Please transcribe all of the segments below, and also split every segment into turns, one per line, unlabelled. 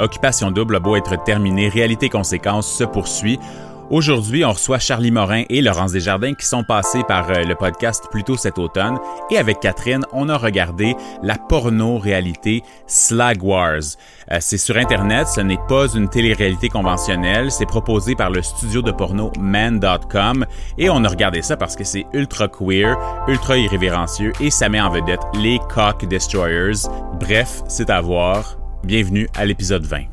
Occupation double a beau être terminé, réalité conséquence se poursuit. Aujourd'hui, on reçoit Charlie Morin et Laurence Desjardins qui sont passés par euh, le podcast plus tôt cet automne. Et avec Catherine, on a regardé la porno-réalité Slag Wars. Euh, c'est sur Internet, ce n'est pas une télé-réalité conventionnelle. C'est proposé par le studio de porno man.com. Et on a regardé ça parce que c'est ultra queer, ultra irrévérencieux et ça met en vedette les Cock Destroyers. Bref, c'est à voir. Bienvenue à l'épisode 20.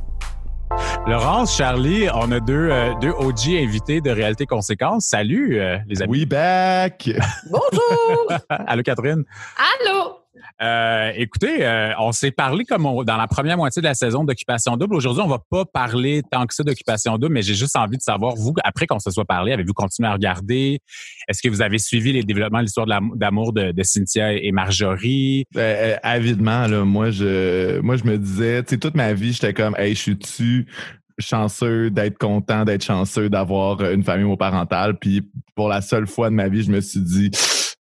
Laurence, Charlie, on a deux, euh, deux OG invités de Réalité Conséquence. Salut, euh, les amis.
We back!
Bonjour!
Allô, Catherine.
Allô!
Euh, écoutez, euh, on s'est parlé comme dans la première moitié de la saison d'Occupation Double. Aujourd'hui, on va pas parler tant que ça d'Occupation Double, mais j'ai juste envie de savoir, vous, après qu'on se soit parlé, avez-vous continué à regarder? Est-ce que vous avez suivi les développements de l'histoire d'amour de, Cynthia et Marjorie?
Euh, avidement, là, moi, je, moi, je me disais, tu sais, toute ma vie, j'étais comme, hey, je suis-tu chanceux d'être content, d'être chanceux d'avoir une famille homoparentale. Puis pour la seule fois de ma vie, je me suis dit,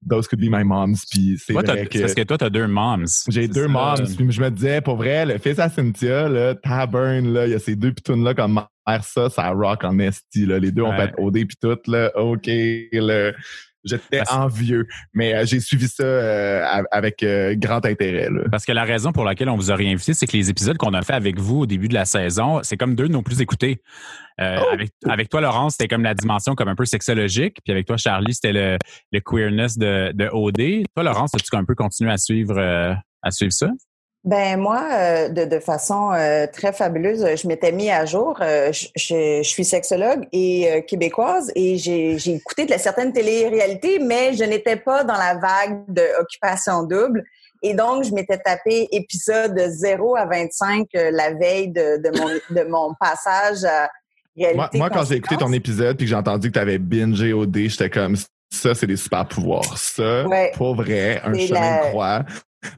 those could be my moms. Puis c'est vrai
que. Parce que toi, t'as deux moms.
J'ai deux moms. Puis je me disais, pour vrai, le fils à Cynthia, là, Tabern, là, il y a ces deux pitounes-là comme mère, ça, ça rock en esti, là. Les deux ont fait OD puis tout, là. OK, là. J'étais envieux, mais euh, j'ai suivi ça euh, avec euh, grand intérêt. Là.
Parce que la raison pour laquelle on vous a réinvité, c'est que les épisodes qu'on a fait avec vous au début de la saison, c'est comme deux de nos plus écoutés. Oh! avec, avec toi, Laurence, c'était comme la dimension comme un peu sexologique, puis avec toi, Charlie, c'était le, le queerness de, de OD. Toi, Laurence, as-tu un peu continué à suivre, à suivre ça?
Ben moi, euh, de, de façon euh, très fabuleuse, je m'étais mis à jour. Euh, je, je, suis sexologue et québécoise et j'ai écouté de la certaine télé-réalité, mais je n'étais pas dans la vague de occupation double. Et donc, je m'étais tapé épisode 0 à 25 la veille de, de, mon, de mon passage à réalité.
Moi, moi quand j'ai écouté ton épisode puis que j'ai entendu que tu avais bingé OD, j'étais comme ça, c'est des super pouvoirs. Ça, pour vrai, un chemin de croix.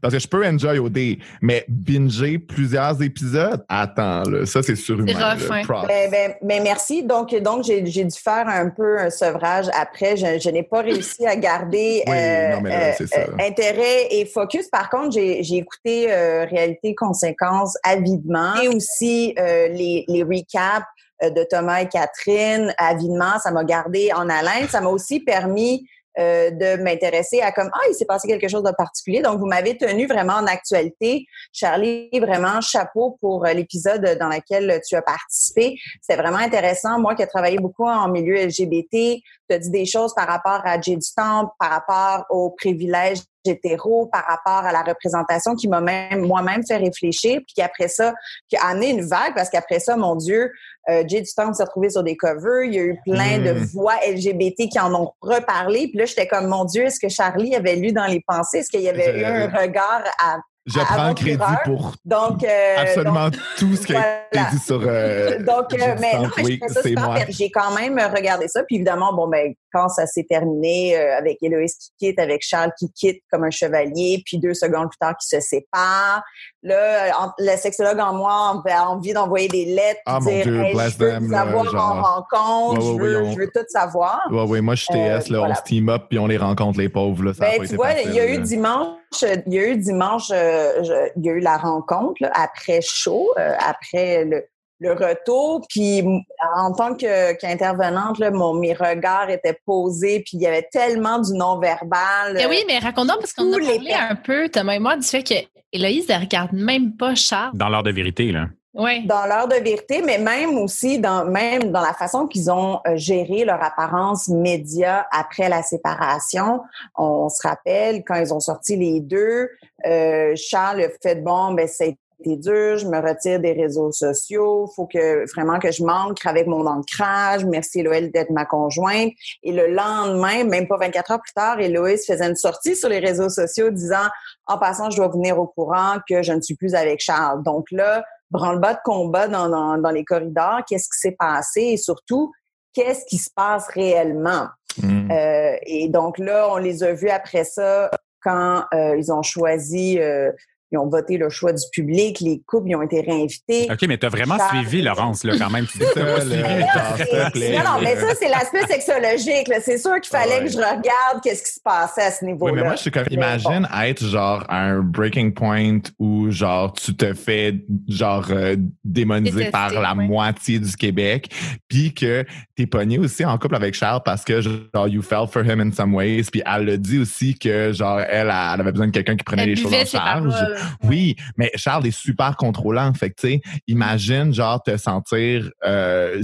Parce que je peux enjoy OD, mais binger plusieurs épisodes, attends, là, ça c'est surhumain.
C'est hein. ben, ben, ben, merci. Donc, donc j'ai, j'ai dû faire un peu un sevrage après. Je, je n'ai pas réussi à garder euh, euh, euh, intérêt et focus. Par contre, j'ai, j'ai écouté Réalité Conséquences avidement et aussi les, les recaps de Thomas et Catherine avidement. Ça m'a gardé en haleine. Ça m'a aussi permis euh, de m'intéresser à comme ah il s'est passé quelque chose de particulier. Donc vous m'avez tenu vraiment en actualité, Charlie. Vraiment chapeau pour euh, l'épisode dans lequel tu as participé. C'est vraiment intéressant. Moi qui ai travaillé beaucoup en milieu LGBT, tu as dit des choses par rapport à Jay du Temple, par rapport aux privilèges hétéro par rapport à la représentation qui m'a même moi-même fait réfléchir. Puis après ça qui a amené une vague parce qu'après ça mon dieu euh, Jay du s'est retrouvé sur des covers. Il y a eu plein de hmm. voix LGBT qui en ont reparlé. Puis là j'étais comme mon dieu est-ce que Charlie avait lu dans les pensées? Est-ce qu'il y avait eu un regard à
je prends crédit pour
donc, euh,
absolument tout ce qui a été dit sur. Euh,
donc, euh, mais non, oui, c'est moi. J'ai quand même regardé ça. Puis évidemment, bon, ben, quand ça s'est terminé avec Héloïse qui quitte, avec Charles qui quitte comme un chevalier, puis deux secondes plus tard qui se sépare. Là, le sexologue en moi a envie d'envoyer des lettres,
ah, dire, Dieu, hey, je veux them,
savoir genre... en rencontre, je, veux, je, veux, tout savoir.
Oui, oui, moi je suis TS, là, on se team up puis on les rencontre les pauvres. Là, ça
ben, tu vois, il y a eu dimanche il y a eu dimanche, euh, il y a eu la rencontre après chaud, euh, après le, retour. Puis en tant qu'intervenante, mon mes regards étaient posés, puis il y avait tellement du non-verbal.
Eh oui, mais raconte parce qu'on a parlé un peu, Thomas et moi, du fait que Héloïse, elle regarde même pas Charles.
Dans l'heure de vérité, là.
Dans l'heure de vérité, mais même aussi dans même dans la façon qu'ils ont euh, géré leur apparence média après la séparation. On se rappelle quand ils ont sorti les deux, euh, Charles a fait bon, ben c'est dur, je me retire des réseaux sociaux, faut que vraiment que je manque avec mon ancrage. Merci Loël d'être ma conjointe. Et le lendemain, même pas 24 heures plus tard, Héloïse faisait une sortie sur les réseaux sociaux disant en passant, je dois venir au courant que je ne suis plus avec Charles. Donc là, branle-bas de combat dans, dans, dans les corridors, qu'est-ce qui s'est passé et surtout, qu'est-ce qui se passe réellement? Mm. Euh, et donc là, on les a vus après ça quand euh, ils ont choisi euh, ils ont voté le choix du public, les couples, ils ont été réinvités.
OK, mais tu as vraiment suivi, Laurence, là, quand même. Tu ça,
non, non, mais ça, c'est l'aspect sexologique. C'est sûr qu'il fallait que je regarde qu'est-ce qui se passait à ce niveau-là.
Oui, mais moi, je suis comme, imagine être genre un breaking point où genre tu te fais genre euh, démoniser par la moitié du Québec, puis que t'es pogné aussi en couple avec Charles parce que genre you fell for him in some ways, puis elle le dit aussi que genre elle, elle avait besoin de quelqu'un qui prenait les choses en charge. Oui, mais Charles est super contrôlant. Fait que, tu sais, imagine, genre, te sentir euh,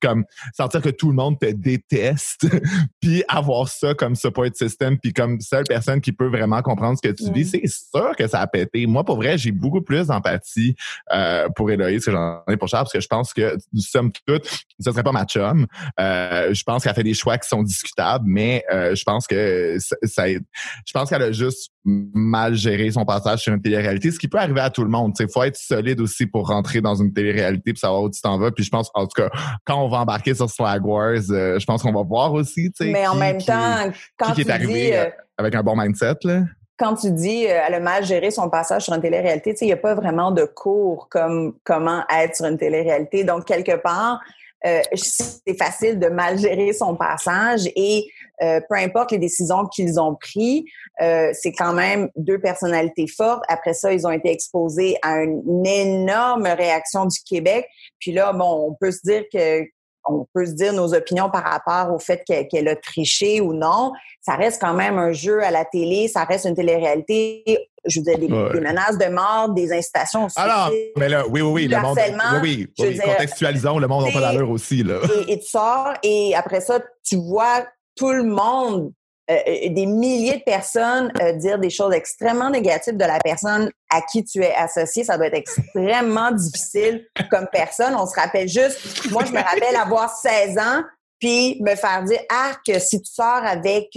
comme sentir que tout le monde te déteste, puis avoir ça comme support system, puis comme seule personne qui peut vraiment comprendre ce que tu vis, c'est sûr que ça a pété. Moi, pour vrai, j'ai beaucoup plus d'empathie euh, pour Héloïse que j'en ai pour Charles, parce que je pense que, somme toute, ce serait pas ma chum. Euh, je pense qu'elle fait des choix qui sont discutables, mais euh, je pense que ça, ça je pense qu'elle a juste mal géré son passage sur une télé-réalité, ce qui peut arriver à tout le monde. Il faut être solide aussi pour rentrer dans une télé-réalité puis savoir où tu t'en vas. Puis je pense, en tout cas, quand on va embarquer sur Swag Wars, euh, je pense qu'on va voir aussi.
Mais en même temps, quand qui, tu est arrivé
euh, avec un bon mindset, là
quand tu dis euh, elle a mal géré son passage sur une télé-réalité, il n'y a pas vraiment de cours comme comment être sur une télé-réalité. Donc, quelque part, euh, c'est facile de mal gérer son passage et euh, peu importe les décisions qu'ils ont prises, euh, c'est quand même deux personnalités fortes. Après ça, ils ont été exposés à une énorme réaction du Québec. Puis là, bon, on peut se dire que on peut se dire nos opinions par rapport au fait qu'elle a triché ou non. Ça reste quand même un jeu à la télé, ça reste une télé-réalité. Je veux dire, des, menaces de mort, des incitations aussi.
Alors, ah mais là, oui, oui, oui, le monde, oui, oui, oui contextualisons, le monde n'a pas d'allure aussi, là.
Et, et tu sors, et après ça, tu vois tout le monde euh, euh, des milliers de personnes euh, dire des choses extrêmement négatives de la personne à qui tu es associé. Ça doit être extrêmement difficile comme personne. On se rappelle juste, moi, je me rappelle avoir 16 ans, puis me faire dire, ah, que si tu sors avec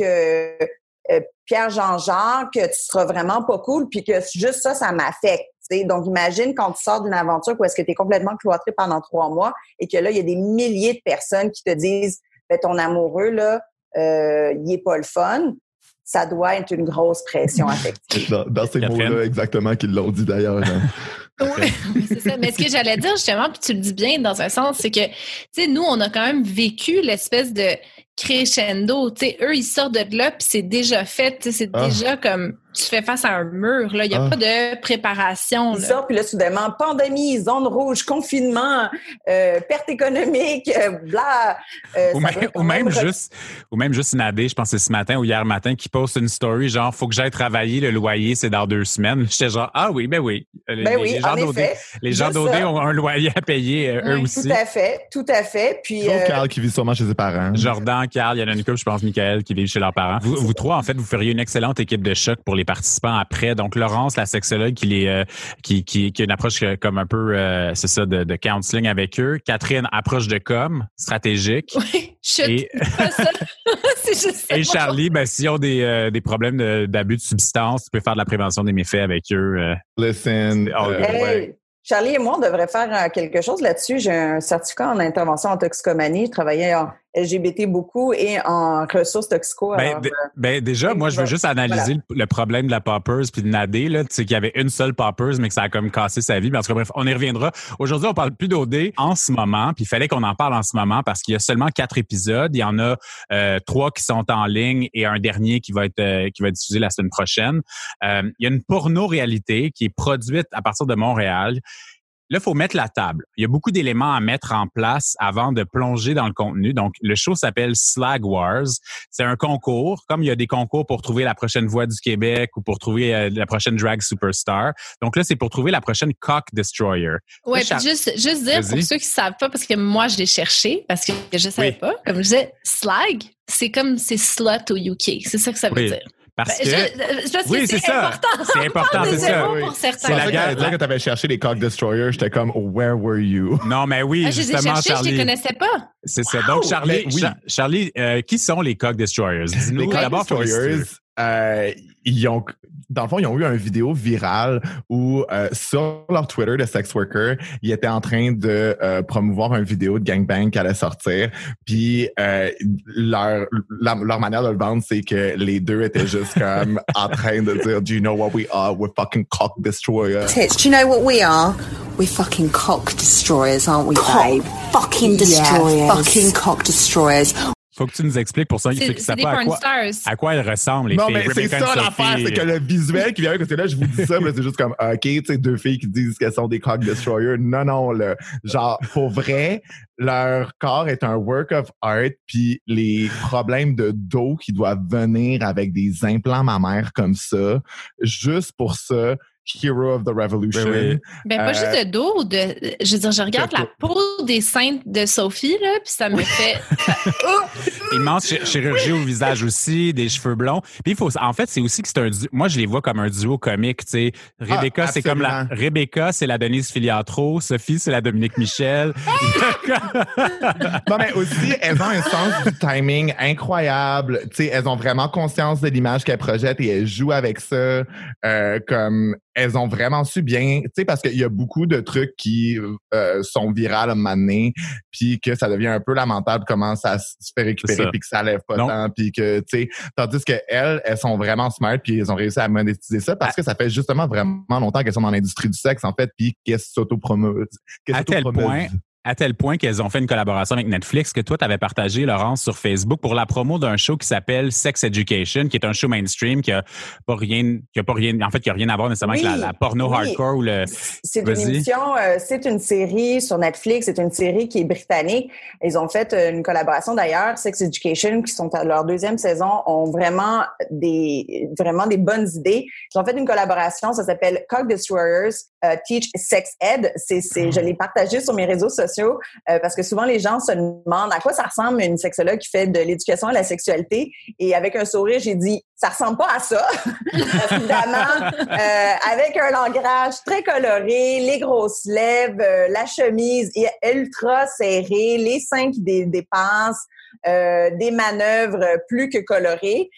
Pierre Jean-Jacques, que tu seras vraiment pas cool, puis que juste ça, ça m'affecte. Donc, imagine quand tu sors d'une aventure où est-ce que tu es complètement cloîtré pendant trois mois et que là, il y a des milliers de personnes qui te disent, ben, ton amoureux, là, euh, il n'est pas le fun, ça doit être une grosse pression affective.
Dans, ces mots-là, exactement, qu'ils l'ont dit d'ailleurs. Hein.
oui, c'est ça. Mais ce que j'allais dire justement, puis tu le dis bien dans un sens, c'est que, tu sais, nous, on a quand même vécu l'espèce de crescendo. Tu sais, eux, ils sortent de là, puis c'est déjà fait. C'est ah. déjà comme tu fais face à un mur. Là. Il n'y a ah. pas de préparation.
Ils sortent, puis là, soudainement, pandémie, zone rouge, confinement, euh, perte économique, euh, bla.
Euh, ou, même, juste, ou même juste Nadé, je pense que c'est ce matin ou hier matin, qui poste une story genre, faut que j'aille travailler, le loyer, c'est dans deux semaines. J'étais genre, ah oui, ben oui.
Ben oui,
les gens d'OD ont un loyer à payer, eux aussi.
Tout à fait, tout à fait. Puis,
Carl qui vit sûrement chez ses parents.
Jordan, Carl, il y en a une couple, je pense, Michael, qui vit chez leurs parents. Vous, vous trois, en fait, vous feriez une excellente équipe de choc pour les participants après. Donc, Laurence, la sexologue, qui, les, euh, qui, qui, qui, a une approche euh, comme un peu, euh, c'est ça, de, de, counseling avec eux. Catherine, approche de com, stratégique.
Oui, et,
juste et Charlie, ben, s'ils ont des, des problèmes d'abus de, substances, tu peux faire de la prévention des méfaits avec eux.
Listen.
Charlie et moi, on devrait faire quelque chose là-dessus. J'ai un certificat en intervention en toxicomanie. Je travaillais en, LGBT beaucoup et en ressources toxico.
Ben, euh, ben déjà, moi, je veux juste analyser le problème de la poppers puis de Nadé, là, tu sais, qu'il y avait une seule poppers, mais que ça a comme cassé sa vie. Mais en tout cas, bref, on y reviendra. Aujourd'hui, on parle plus d'OD en ce moment, puis il fallait qu'on en parle en ce moment parce qu'il y a seulement quatre épisodes. Il y en a euh, trois qui sont en ligne et un dernier qui va être euh, qui va être diffusé la semaine prochaine. il y a une porno-réalité qui est produite à partir de Montréal Là, il faut mettre la table. Il y a beaucoup d'éléments à mettre en place avant de plonger dans le contenu. Donc, le show s'appelle Slag Wars. C'est un concours, comme il y a des concours pour trouver la prochaine voix du Québec ou pour trouver euh, la prochaine drag superstar. Donc là, c'est pour trouver la prochaine cock destroyer.
Ouais, juste, juste dire pour ceux qui savent pas, parce que moi, je l'ai cherché, parce que je savais pas. Comme je disais, Slag, c'est comme c'est slut au UK. C'est ça que ça veut dire.
Parce ben, que. oui, c'est ça. C'est important, c'est ça.
C'est la guerre. Là, quand tu avais cherché les cock destroyers, j'étais comme, where were you?
Non, mais oui, ah, justement, je les ai cherchés,
Charlie. Je les connaissais pas.
C'est ça. Donc, Charlie, oui. Charlie euh, qui sont les cock destroyers?
Dis-nous d'abord destroyers. Euh, ils ont, dans le fond, ils ont eu une vidéo virale où euh, sur leur Twitter de sex worker, ils étaient en train de euh, promouvoir une vidéo de gangbang qui allait sortir. Puis euh, leur, leur manière de le vendre, c'est que les deux étaient juste comme en train de dire Do you know what we are? We're fucking cock destroyers.
Tits, do you know what we are? We're fucking cock destroyers, aren't we, babe? Fucking destroyers. Yeah, fucking cock destroyers.
Faut que tu nous expliques pour ça qui ne savent pas à quoi, à quoi elles ressemblent, les
non,
filles?
Non, mais c'est ça l'affaire, c'est que le visuel qui vient avec, parce que là, je vous dis ça, mais c'est juste comme, OK, tu sais, deux filles qui disent qu'elles sont des cock destroyers. Non, non, le, genre, pour vrai, leur corps est un work of art, puis les problèmes de dos qui doivent venir avec des implants mammaires comme ça, juste pour ça, Hero of the Revolution. Ben,
ben pas juste euh, de dos, de, je veux dire, je regarde la peau des seins de Sophie, là, puis ça me fait.
Immense chirurgie au visage aussi, des cheveux blonds. Puis il faut, en fait, c'est aussi que c'est un Moi, je les vois comme un duo comique, tu sais. Rebecca, ah, c'est comme la. Rebecca, c'est la Denise Filiatro. Sophie, c'est la Dominique Michel.
non, mais aussi, elles ont un sens du timing incroyable. Tu sais, elles ont vraiment conscience de l'image qu'elles projettent et elles jouent avec ça. Euh, comme elles ont vraiment su bien, tu sais, parce qu'il y a beaucoup de trucs qui euh, sont virales à un moment donné, puis que ça devient un peu lamentable comment ça se fait récupérer, puis que ça lève pas tant, puis que, tu sais, tandis que elles, elles sont vraiment smart, puis elles ont réussi à monétiser ça parce que ça fait justement vraiment longtemps qu'elles sont dans l'industrie du sexe, en fait, puis qu'elles s'autopromeuvent.
À tel point, à tel point qu'elles ont fait une collaboration avec Netflix que toi, tu avais partagé, Laurence, sur Facebook pour la promo d'un show qui s'appelle Sex Education, qui est un show mainstream qui a pas rien, qui a pas rien, en fait, qui a rien à voir nécessairement avec la, porno hardcore ou le.
C'est une émission, euh, c'est une série sur Netflix, c'est une série qui est britannique. Ils ont fait euh, une collaboration d'ailleurs, Sex Education, qui sont à leur deuxième saison, ont vraiment des, vraiment des bonnes idées. Ils ont fait une collaboration, ça s'appelle Cock Destroyers Teach Sex Ed. C'est, c'est, je l'ai partagé sur mes réseaux sociaux euh, parce que souvent les gens se demandent à quoi ça ressemble une sexologue qui fait de l'éducation à la sexualité. Et avec un sourire, j'ai dit ça ressemble pas à ça. Évidemment, euh, avec un langage très coloré, les grosses lèvres, euh, la chemise ultra serrée, les seins qui des manœuvres plus que colorées.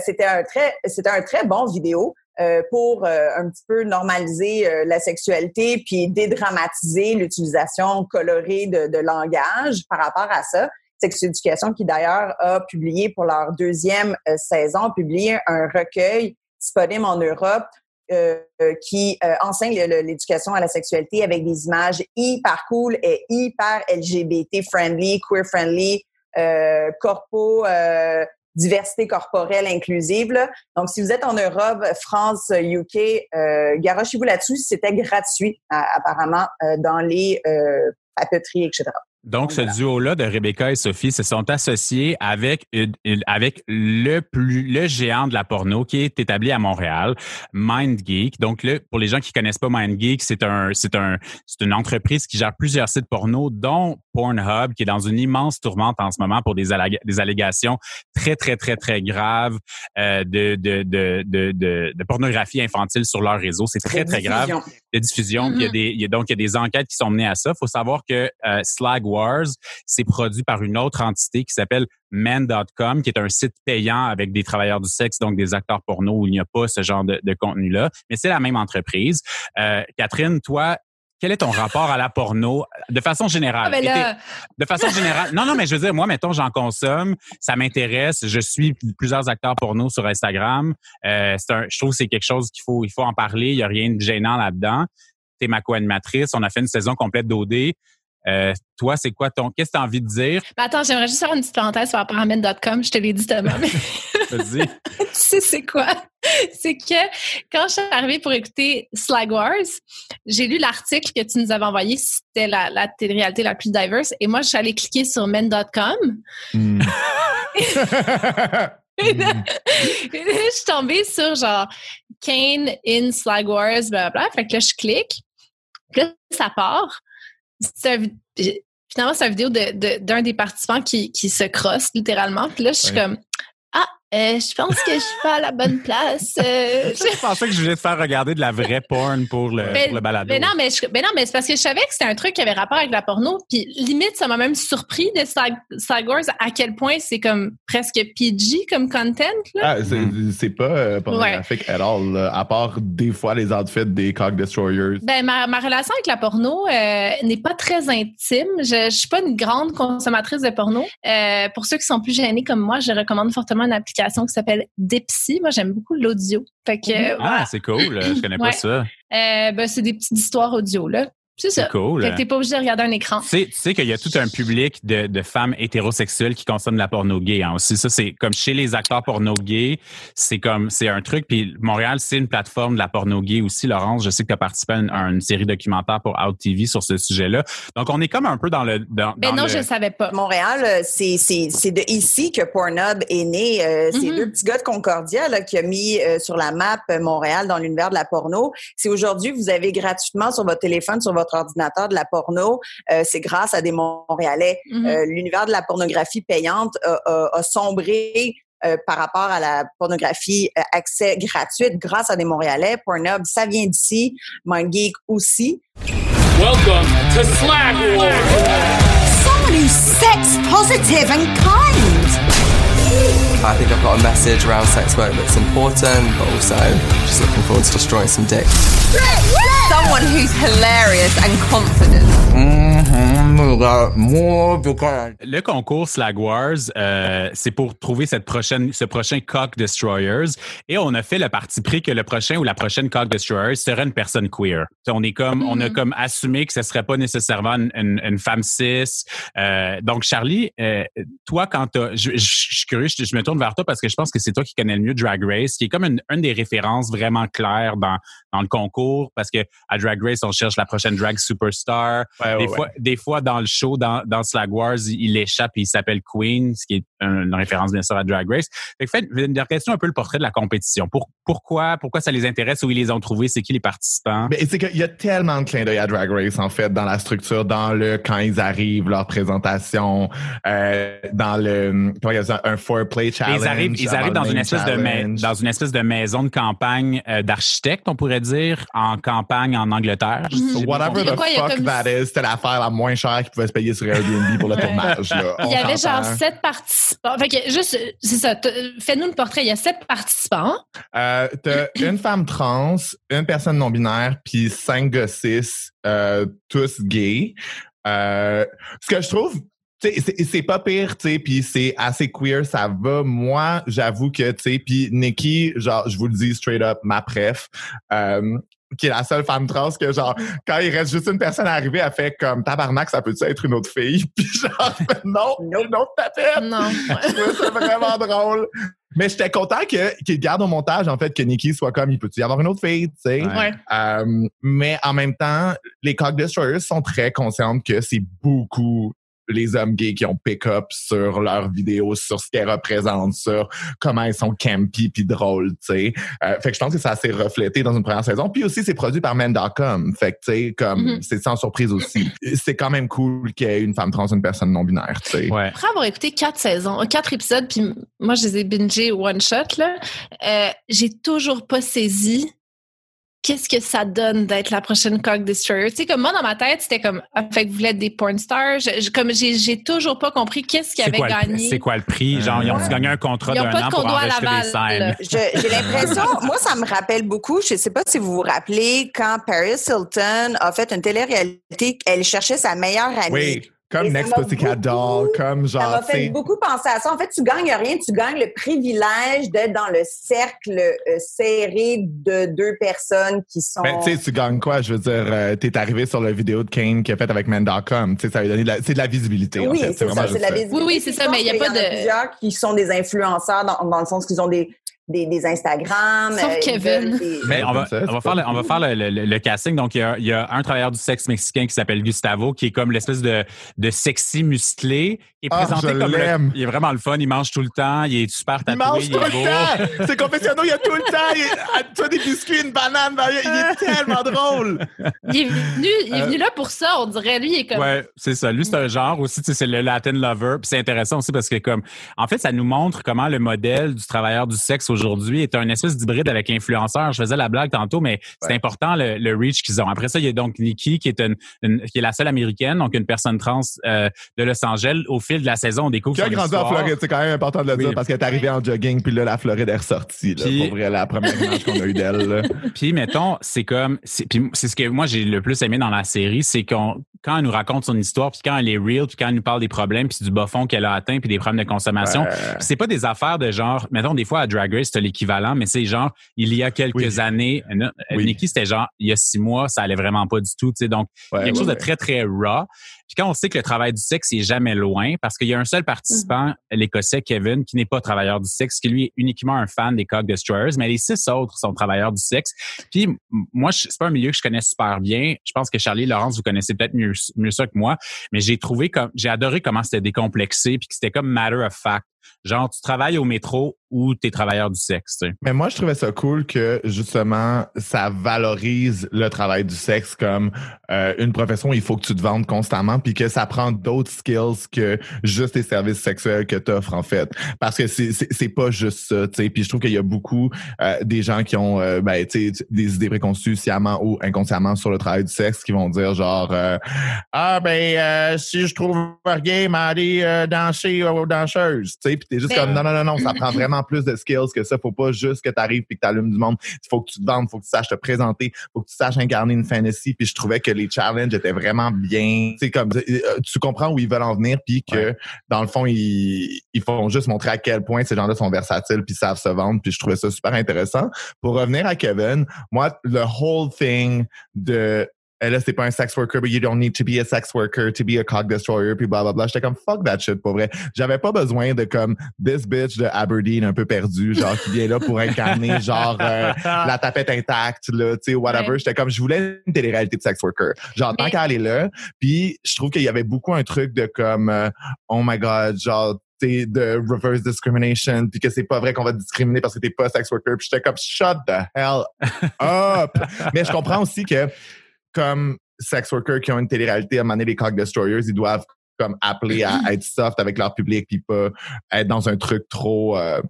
c'était un très, c'était un très bon vidéo. Euh, pour euh, un petit peu normaliser euh, la sexualité puis dédramatiser l'utilisation colorée de, de, langage par rapport à ça. Sex Education, qui d'ailleurs a publié pour leur deuxième saison, publié un recueil disponible en Europe qui enseigne l'éducation à la sexualité avec des images hyper cool et hyper LGBT friendly, queer friendly, corpo diversité corporelle inclusive. Donc, si vous êtes en Europe, France, UK, euh, garochez-vous là-dessus. C'était gratuit, apparemment, euh, dans les euh, papeteries, etc.
Donc, ce duo-là de Rebecca et Sophie se sont associés avec, avec le plus, le géant de la porno qui est établi à Montréal, MindGeek. Donc, le, pour les gens qui connaissent pas MindGeek, c'est un, c'est un, c'est une entreprise qui gère plusieurs sites porno, dont Pornhub, qui est dans une immense tourmente en ce moment pour des, des allégations très, très, très, très graves euh, de, de, de, de, de, pornographie infantile sur leur réseau. C'est très, très grave. De diffusion. il y a mm-hmm. des, il y a, donc, il y a des enquêtes qui sont menées à ça. Il faut savoir que euh, Slag Wars, c'est produit par une autre entité qui s'appelle men.com, qui est un site payant avec des travailleurs du sexe, donc des acteurs porno où il n'y a pas ce genre de, contenu-là. Mais c'est la même entreprise. Euh, Catherine, toi, quel est ton rapport à la porno de façon générale? Ah, ben de façon générale. Non, non, mais je veux dire, moi, mettons, j'en consomme, ça m'intéresse. Je suis plusieurs acteurs porno sur Instagram. Euh, un, je trouve que c'est quelque chose qu'il faut, il faut en parler. Il n'y a rien de gênant là-dedans. Tu es ma co-animatrice. On a fait une saison complète d'OD. Euh, toi, c'est quoi ton. Qu'est-ce que tu as envie de dire?
Ben, attends, j'aimerais juste faire une petite parenthèse sur paramètre.com. Je te l'ai dit tellement.
Vas-y.
tu sais, c'est quoi? C'est que quand je suis arrivée pour écouter Slag Wars, j'ai lu l'article que tu nous avais envoyé. C'était la, la télé-réalité la plus diverse. Et moi, je suis allée cliquer sur men.com. Mm. et, là, je suis tombée sur genre Kane in Slag Wars, blablabla. Fait que là, je clique. Puis là, ça part finalement, c'est une vidéo d'un de, des participants qui, qui se crosse littéralement. Puis là, je suis comme Euh, je pense que je suis pas à la bonne place. Euh.
je pensais que je voulais te faire regarder de la vraie porn pour le, le balado.
Mais non, mais, non, mais c'est parce que je savais que c'était un truc qui avait rapport avec la porno. Puis limite, ça m'a même surpris de Star Wars à quel point c'est comme presque PG comme content. Là.
Ah, c'est pas euh, pornographique at all, à part des fois les outfits des cock destroyers.
Ben, ma, ma relation avec la porno euh, n'est pas très intime. Je, je suis pas une grande consommatrice de porno. pour ceux qui sont plus gênés comme moi, je recommande fortement une application qui s'appelle Dipsy. Moi, j'aime beaucoup l'audio.
Ah, c'est cool. Je connais pas ça.
Euh, ben, c'est des petites histoires audio, là. C'est ça. cool. Fait que t'es pas obligé de regarder un écran.
Tu sais, tu sais qu'il y a tout un public de, de femmes hétérosexuelles qui consomment la porno gay hein, aussi. Ça, c'est comme chez les acteurs porno gays, c'est comme, c'est un truc. Puis Montréal, c'est une plateforme de la porno gay aussi. Laurence, je sais que tu as participé à une, série documentaire pour Out TV sur ce sujet-là. Donc, on est comme un peu dans le. Dans,
ben non, je savais pas.
Montréal, euh, c'est, c'est, c'est de ici que Pornhub est né. Euh, c'est mm-hmm. deux petits gars de Concordia là, qui a mis euh, sur la map Montréal dans l'univers de la porno. C'est aujourd'hui, vous avez gratuitement sur votre téléphone, sur votre ordinateur de la porno, euh, c'est grâce à des Montréalais. Mm-hmm. Euh, l'univers de la pornographie payante a, sombré euh, par rapport à la pornographie accès gratuite grâce à des Montréalais. Pornhub, ça vient d'ici. MindGeek aussi. Welcome to Slack sex positive and kind. I think I've got a message around sex work that's important, but also just looking forward to destroying some dick. Someone who's hilarious and confident.
Mm-hmm. Le concours Slag Wars, euh, c'est pour trouver cette prochaine, ce prochain Cock Destroyers. Et on a fait le parti pris que le prochain ou la prochaine Cock Destroyers serait une personne queer. On est comme, on a mm-hmm. comme assumé que ce serait pas nécessairement une, une, femme cis. Euh, donc, Charlie, euh, toi, quand je, je, suis curieux, je, me tourne vers toi parce que je pense que c'est toi qui connais le mieux Drag Race, qui est comme une, une des références vraiment claires dans, dans le concours parce que à Drag Race, on cherche la prochaine drag superstar. des, fois, des fois, dans le show, dans, dans Slag Wars, il, échappe et il s'appelle Queen, ce qui est une référence bien sûr à Drag Race. Fait que faites une question un peu le portrait de la compétition. Pour, pourquoi, pourquoi ça les intéresse, où ils les ont trouvés, c'est qui les participants?
Mais c'est qu'il y a tellement de clins d'œil à Drag Race, en fait, dans la structure, dans le quand ils arrivent, leur présentation, euh, dans le comment il y a un foreplay challenge.
Ils arrivent, ils arrivent dans une espèce de dans une espèce de maison de campagne euh, d'architecte, on pourrait dire, en campagne en Angleterre.
Mm-hmm. Whatever the fuck that is, c'était l'affaire la moins chère qu'ils pouvaient se payer sur Airbnb pour le tournage.
Il y avait genre sept participants. Fait que juste, c'est ça. Fais-nous le portrait. Il y a sept participants.
Euh, t'as une femme trans, une personne non binaire, puis cinq cis, euh, tous gays. Euh, ce que je trouve c'est pas pire, tu sais, puis c'est assez queer, ça va. Moi, j'avoue que, tu sais, puis Nikki, genre, je vous le dis straight up, ma préf, euh, qui est la seule femme trans que genre quand il reste juste une personne à arriver elle fait comme tabarnak ça peut-tu être une autre fille? Puis genre non non une autre tapette!
Non.
C'est vraiment drôle. Mais j'étais content que qu'il garde au montage en fait que Nikki soit comme il peut y avoir une autre fille tu sais?
Ouais.
euh, mais en même temps les Cock Destroyers sont très conscientes que c'est beaucoup les hommes gays qui ont pick-up sur leurs vidéos, sur ce qu'elles représentent, sur comment ils sont campy puis drôles, tu sais. Euh, fait que je pense que ça s'est reflété dans une première saison. Puis aussi, c'est produit par Men.com. Fait que, tu sais, comme, mm-hmm. c'est sans surprise aussi. c'est quand même cool qu'il y ait une femme trans, une personne non-binaire, tu sais.
Ouais. Après avoir écouté quatre saisons, quatre épisodes, puis moi, je les ai bingés one shot, là, euh, j'ai toujours pas saisi qu'est-ce que ça donne d'être la prochaine Cock Destroyer? Tu sais, comme moi, dans ma tête, c'était comme, ah, fait que vous voulez être des porn stars? Je, comme j'ai toujours pas compris qu'est-ce qu'ils avaient gagné.
C'est quoi le prix? Genre, ils ont gagné un contrat d'un an pour enregistrer des scènes?
J'ai l'impression, moi, ça me rappelle beaucoup, je sais pas si vous vous rappelez, quand Paris Hilton a fait une télé-réalité, elle cherchait sa meilleure amie.
Oui. Comme Next Pussycat Doll, comme genre. Ça
m'a fait beaucoup penser à ça. En fait, tu gagnes rien, tu gagnes le privilège d'être dans le cercle euh, serré de deux personnes qui sont.
Ben, tu sais, tu gagnes quoi? Je veux dire, euh, t'es arrivé sur la vidéo de Kane qui a fait avec Men.com. Tu sais, ça lui donné de la, c'est de la visibilité.
Oui,
c'est
ça, c'est la visibilité.
Oui, oui, c'est ça, mais il n'y a pas de.
Il y en a plusieurs qui sont des influenceurs dans, dans le sens qu'ils ont des des, des Instagram.
Sauf Kevin.
Mais on, va, on va faire, le, on va faire le, le, casting. Donc, il y, a, il y, a, un travailleur du sexe mexicain qui s'appelle Gustavo, qui est comme l'espèce de, de sexy musclé. Il est ah, présenté comme il est vraiment le fun. Il mange tout le temps. Il est super tatoué.
Il mange tout le temps. C'est confessionnel. Il y a tout le temps. Il est, tu des biscuits, une banane. Il est tellement drôle.
Il est venu, il est venu là pour ça. On dirait lui, il est comme.
Ouais, c'est ça. Lui, c'est un genre aussi. C'est le Latin lover. Puis c'est intéressant aussi parce que comme, en fait, ça nous montre comment le modèle du travailleur du sexe aujourd'hui est un espèce d'hybride avec influenceur. Je faisais la blague tantôt, mais c'est important le, reach qu'ils ont. Après ça, il y a donc Nikki qui est une, qui est la seule américaine, donc une personne trans euh, de Los Angeles. Au fil de la saison, on découvre.
Qui a grandi en Floride, c'est quand même important de le dire parce qu'elle est arrivée en jogging, puis là la Floride est ressortie. Là, pour vrai, la première image qu'on a eue d'elle.
Puis mettons, c'est comme, c'est ce que moi j'ai le plus aimé dans la série, c'est qu'on quand elle nous raconte son histoire, puis quand elle est real, puis quand elle nous parle des problèmes, puis du bas fond qu'elle a atteint, puis des problèmes de consommation, c'est pas des affaires de genre, mettons des fois à Drag Race, c'est l'équivalent, mais c'est genre, il y a quelques années, Nikki, c'était genre, il y a six mois, ça allait vraiment pas du tout, tu sais, donc quelque chose de très, très raw. Puis quand on sait que le travail du sexe est jamais loin, parce qu'il y a un seul participant, mm-hmm. l'Écossais Kevin, qui n'est pas travailleur du sexe, qui lui est uniquement un fan des Cock Destroyers, mais les six autres sont travailleurs du sexe. Puis moi, c'est pas un milieu que je connais super bien. Je pense que Charlie Laurence, vous connaissez peut-être mieux, mieux ça que moi, mais j'ai trouvé comme j'ai adoré comment c'était décomplexé, puis que c'était comme matter of fact. Genre, tu travailles au métro ou tu es travailleur du sexe.
Mais moi, je trouvais ça cool que justement, ça valorise le travail du sexe comme euh, une profession où il faut que tu te vendes constamment, puis que ça prend d'autres skills que juste les services sexuels que tu offres, en fait. Parce que c'est pas juste ça, tu. Puis je trouve qu'il y a beaucoup euh, des gens qui ont euh, ben, des idées préconçues sciemment ou inconsciemment sur le travail du sexe qui vont dire genre Ah ben si je trouve rien, m'aller danser aux danseuses, tu sais puis t'es juste comme non, non, non, non, ça prend vraiment plus de skills que ça. Faut pas juste que tu arrives puis que tu allumes du monde. Il faut que tu te vendes, faut que tu saches te présenter, faut que tu saches incarner une fantasy. Puis je trouvais que les challenges étaient vraiment bien. Tu comme euh, tu comprends où ils veulent en venir, puis que dans le fond, ils, ils font juste montrer à quel point ces gens-là sont versatiles puis savent se vendre. Puis je trouvais ça super intéressant. Pour revenir à Kevin, moi, le whole thing de là, c'est pas un sex worker, but you don't need to be a sex worker to be a cog destroyer, puis blablabla. J'étais comme, fuck that shit, pour vrai. J'avais pas besoin de comme, this bitch de Aberdeen un peu perdu, genre, qui vient là pour incarner, genre, euh, la tapette intacte, là, tu sais, whatever. J'étais comme, je voulais une télé-réalité de sex worker. Genre, tant qu'elle est là. Puis, je trouve qu'il y avait beaucoup un truc de comme, euh, oh my god, genre, de reverse discrimination puis que c'est pas vrai qu'on va te discriminer parce que t'es pas sex worker puis j'étais comme shut the hell up mais je comprends aussi que comme sex workers qui ont une télé-réalité à mener les Cock Destroyers, ils doivent comme appeler à être soft avec leur public puis pas être dans un truc trop euh,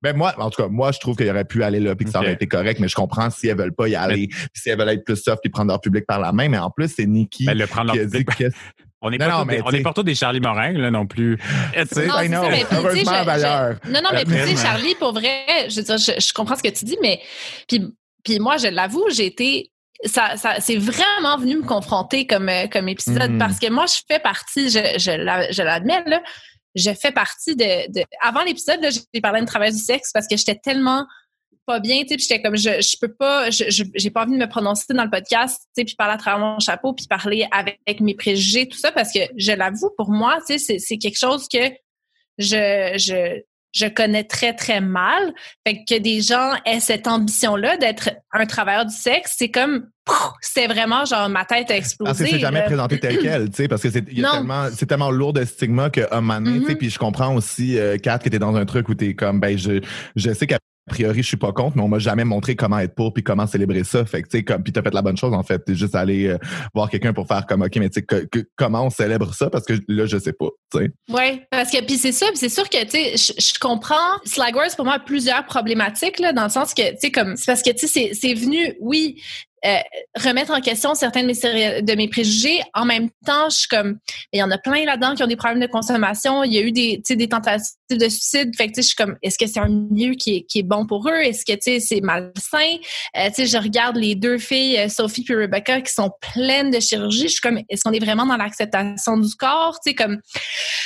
ben moi, en tout cas, moi, je trouve qu'il aurait pu aller là puis que ça aurait été correct, mais je comprends si elles veulent pas y aller, si elles veulent être plus soft puis prendre leur public par la main. Mais en plus, c'est Nikki
ben, le prendre qui a dit que... On n'est pas, des, on est pas tous des Charlie Morin, là, non plus.
Non,
I know. Mais, Heureusement, d'ailleurs.
Non, non, mais tu sais, Charlie, pour vrai, je veux dire, je, comprends ce que tu dis, mais puis, puis moi, je l'avoue, j'ai été ça, ça c'est vraiment venu me confronter comme, euh, comme épisode mm. parce que moi, je fais partie, je, je l'admets, là, je fais partie de. de avant l'épisode, j'ai parlé de travail du sexe parce que j'étais tellement pas bien, tu sais, j'étais comme je, je peux pas, je, j'ai pas envie de me prononcer dans le podcast, tu sais, puis parler à travers mon chapeau, puis parler avec, mes préjugés, tout ça, parce que je l'avoue, pour moi, tu sais, c'est quelque chose que je, je, je connais très, très mal. Fait que des gens aient cette ambition-là d'être un travailleur du sexe, c'est comme c'est vraiment genre ma tête a explosé.
Parce que c'est jamais présenté tel quel, tu sais, parce que c'est tellement, tellement lourd de stigma qu'à un moment donné, tu sais, mm-hmm. puis je comprends aussi, euh, Kat, que t'es dans un truc où t'es comme, ben, je, je sais qu'à a priori, je suis pas contre, mais on m'a jamais montré comment être pour puis comment célébrer ça. Fait que, tu sais, comme, puis t'as fait la bonne chose, en fait. T'es juste allé euh, voir quelqu'un pour faire comme, OK, mais tu sais, comment on célèbre ça? Parce que là, je sais pas, tu sais.
Oui, parce que, puis c'est ça, c'est sûr que, tu sais, je comprends. Slagworth, pour moi, a plusieurs problématiques, là, dans le sens que, tu sais, comme, c'est parce que, tu sais, c'est venu, oui, euh, remettre en question certains de mes, de mes préjugés. En même temps, je suis comme, il y en a plein là-dedans qui ont des problèmes de consommation. Il y a eu des, des tentatives de suicide. Fait que, je suis comme, est-ce que c'est un milieu qui est, qui est bon pour eux? Est-ce que, tu sais, c'est malsain? Euh, je regarde les deux filles, euh, Sophie et Rebecca, qui sont pleines de chirurgie. Je suis comme, est-ce qu'on est vraiment dans l'acceptation du corps? Tu comme,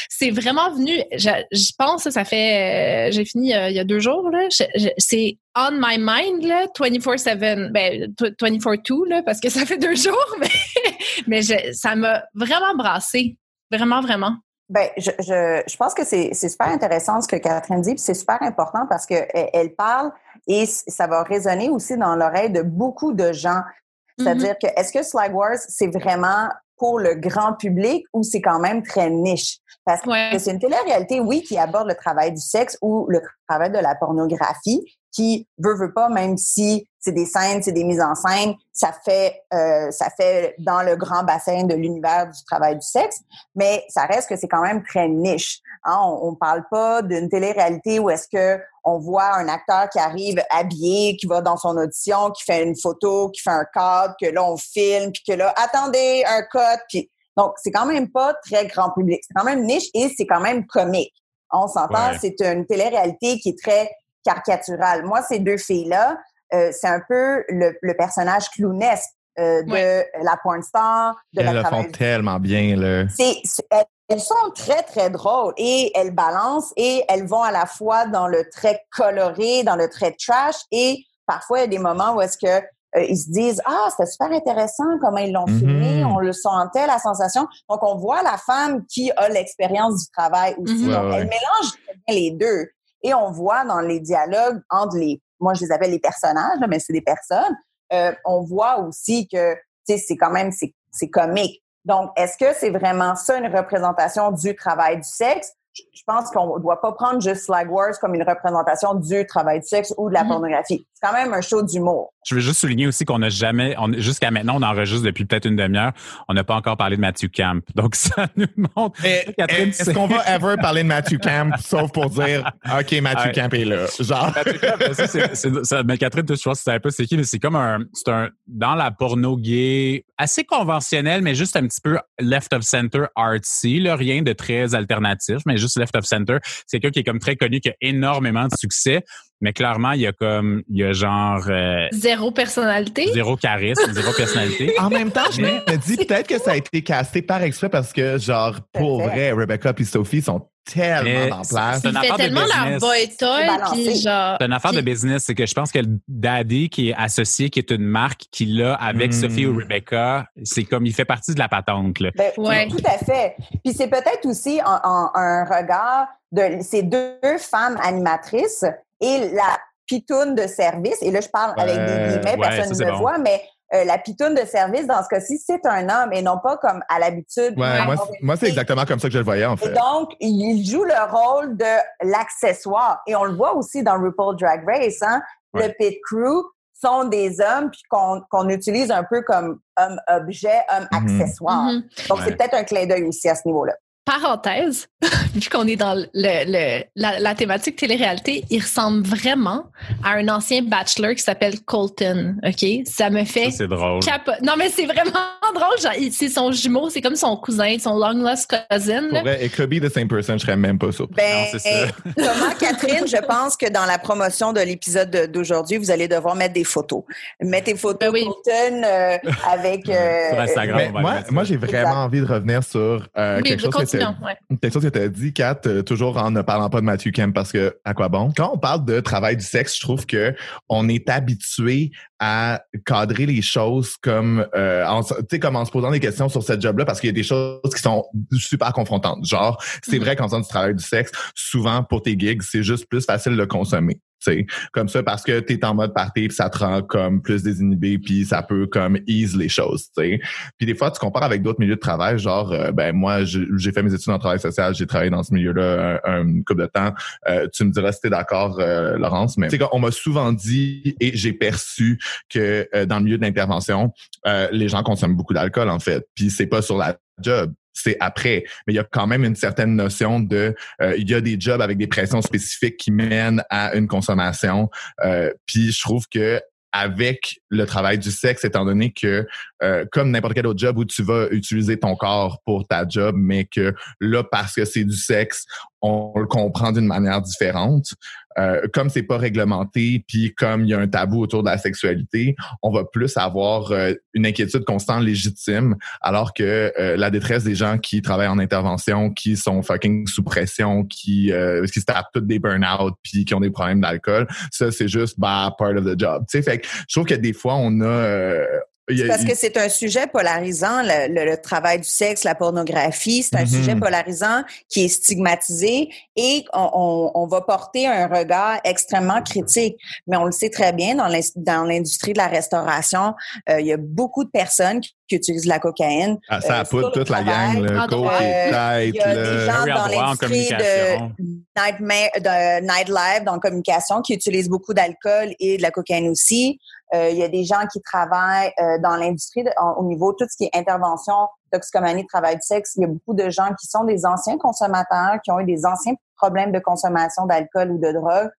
c'est vraiment venu, je, pense, ça fait, j'ai fini il y a deux jours, là. C'est on my mind, là, 24-7, ben, 24-2, là, parce que ça fait deux jours, mais, mais ça m'a vraiment brassé. Vraiment, vraiment.
Ben, je, je, je pense que c'est super intéressant ce que Catherine dit, puis c'est super important parce que elle, parle et ça va résonner aussi dans l'oreille de beaucoup de gens. Mm-hmm. C'est-à-dire que est-ce que Slag Wars, c'est vraiment pour le grand public ou c'est quand même très niche? Parce que c'est une télé-réalité, oui, qui aborde le travail du sexe ou le travail de la pornographie, qui veut veut pas, même si c'est des scènes, c'est des mises en scène, ça fait euh, ça fait dans le grand bassin de l'univers du travail du sexe, mais ça reste que c'est quand même très niche. Hein? On, on parle pas d'une télé-réalité où est-ce que on voit un acteur qui arrive habillé, qui va dans son audition, qui fait une photo, qui fait un cadre, que là on filme, puis que là attendez un cut, puis donc c'est quand même pas très grand public, c'est quand même niche et c'est quand même comique. On s'entend, c'est une télé-réalité qui est très caricaturale. Moi, ces deux filles-là, euh, c'est un peu le, personnage clownesque euh, de la porn star. De
elles le font tellement bien. Là.
elles, sont très, très drôles et elles balancent et elles vont à la fois dans le trait coloré, dans le trait trash et parfois il y a des moments où est-ce que euh, ils se disent ah c'était super intéressant comment ils l'ont filmé mm-hmm. on le sentait la sensation donc on voit la femme qui a l'expérience du travail aussi mm-hmm. elle mélange les deux et on voit dans les dialogues entre les moi je les appelle les personnages, mais c'est des personnes, euh, on voit aussi que c'est quand même c'est comique. Donc, est-ce que c'est vraiment ça une représentation du travail du sexe? je pense qu'on ne doit pas prendre juste Slag Wars comme une représentation du travail du sexe ou de la mhm. pornographie. C'est quand même un show d'humour.
Je veux juste souligner aussi qu'on n'a jamais, jusqu'à maintenant, on enregistre depuis peut-être une demi-heure, on n'a pas encore parlé de Matthew Camp. Donc, ça nous montre.
Est-ce qu'on va ever parler de Matthew Camp, sauf pour dire, OK, Matthew Camp est là? Genre? Matthew Camp,
ça, ça, mais Catherine, tu vois, c'est un peu c'est qui, mais c'est comme un, c'est un, dans la porno gay, assez conventionnel, mais juste un petit peu left of center artsy, là, rien de très alternatif, mais juste left of center. C'est quelqu'un qui est comme très connu, qui a énormément de succès, mais clairement, il y a comme, il y a genre... Euh,
zéro personnalité?
Zéro charisme, zéro personnalité.
En même temps, je me dis peut-être que ça a été casté par exprès parce que, genre, pour vrai, Rebecca et Sophie sont tellement en place.
C'est une affaire tellement de business.
C'est une affaire de business. C'est que je pense que le Daddy qui est associé, qui est une marque qu'il a avec hmm. Sophie ou Rebecca, c'est comme il fait partie de la patente. Là.
Ben, ouais. Tout à fait. Puis c'est peut-être aussi un regard de ces deux femmes animatrices et la pitoune de service. Et là, je parle avec des guillemets, personne ne me voit, mais euh, la pitoune de service, dans ce cas-ci, c'est un homme et non pas comme à l'habitude.
Ouais, moi, moi c'est exactement comme ça que je le voyais, en fait.
Et donc, il joue le rôle de l'accessoire. Et on le voit aussi dans RuPaul Drag Race, hein? Le pit crew sont des hommes puis qu'on utilise un peu comme homme-objet, homme-accessoire. Mm-hmm. Mm-hmm. Donc, c'est peut-être un clin d'œil aussi à ce niveau-là
parenthèse, vu qu'on est dans le, le la, la, thématique télé-réalité, il ressemble vraiment à un ancien bachelor qui s'appelle Colton. OK? Ça me fait.
C'est drôle.
Non, mais c'est vraiment drôle. C'est son jumeau, c'est comme son cousin, son long lost cousin.
Pour vrai, it could be the same person, je serais même pas surpris.
Ben, c'est ça. Thomas, Catherine, je pense que dans la promotion de l'épisode d'aujourd'hui, vous allez devoir mettre des photos. Mettez photos ben Colton euh, avec. Euh,
sur Instagram. moi, moi j'ai vraiment envie de revenir sur euh, quelque chose quelque chose que tu as dit, Kat, euh, toujours en ne parlant pas de Matthew Kemp, parce que à quoi bon? Quand on parle de travail du sexe, je trouve que on est habitué à cadrer les choses comme euh, en, comme en se posant des questions sur cette job-là parce qu'il y a des choses qui sont super confrontantes. Genre, c'est mm-hmm. vrai qu'en faisant du travail du sexe, souvent pour tes gigs, c'est juste plus facile de consommer sais. Comme ça parce que tu es en mode party puis ça te rend comme plus désinhibé puis ça peut comme ease les choses sais. Puis des fois tu compares avec d'autres milieux de travail genre euh, ben moi j'ai fait mes études en travail social j'ai travaillé dans ce milieu-là un, couple de temps. Euh, tu me diras si t'es d'accord euh, Laurence mais on m'a souvent dit et j'ai perçu que dans le milieu de l'intervention les gens consomment beaucoup d'alcool en fait. Puis c'est pas sur la job c'est après. Mais il y a quand même une certaine notion de, euh, il y a des jobs avec des pressions spécifiques qui mènent à une consommation. Euh, puis je trouve que avec le travail du sexe, étant donné que, euh, comme n'importe quel autre job où tu vas utiliser ton corps pour ta job, mais que là, parce que c'est du sexe, on le comprend d'une manière différente. Euh, comme c'est pas réglementé, puis comme il y a un tabou autour de la sexualité, on va plus avoir euh, une inquiétude constante légitime, alors que euh, la détresse des gens qui travaillent en intervention, qui sont fucking sous pression, qui qui se tapent toutes des burn-out, puis qui ont des problèmes d'alcool, ça c'est juste bah part of the job. Tu sais, fait que je trouve que des fois on a
parce que c'est un sujet polarisant, le, travail du sexe, la pornographie. C'est un mm-hmm. sujet polarisant qui est stigmatisé et on, va porter un regard extrêmement critique. Mais on le sait très bien, dans l'industrie de la restauration, euh, il y a beaucoup de personnes qui, utilisent la cocaïne.
Ah, ça euh, toute la gang, le coke
euh, Il y a des gens dans l'industrie de, de nightlife, dans la communication, qui utilisent beaucoup d'alcool et de la cocaïne aussi. Euh, il y a des gens qui travaillent euh, dans l'industrie au niveau tout ce qui est intervention, toxicomanie, travail du sexe. Il y a beaucoup de gens qui sont des anciens consommateurs, qui ont eu des anciens problèmes de consommation d'alcool ou de drogue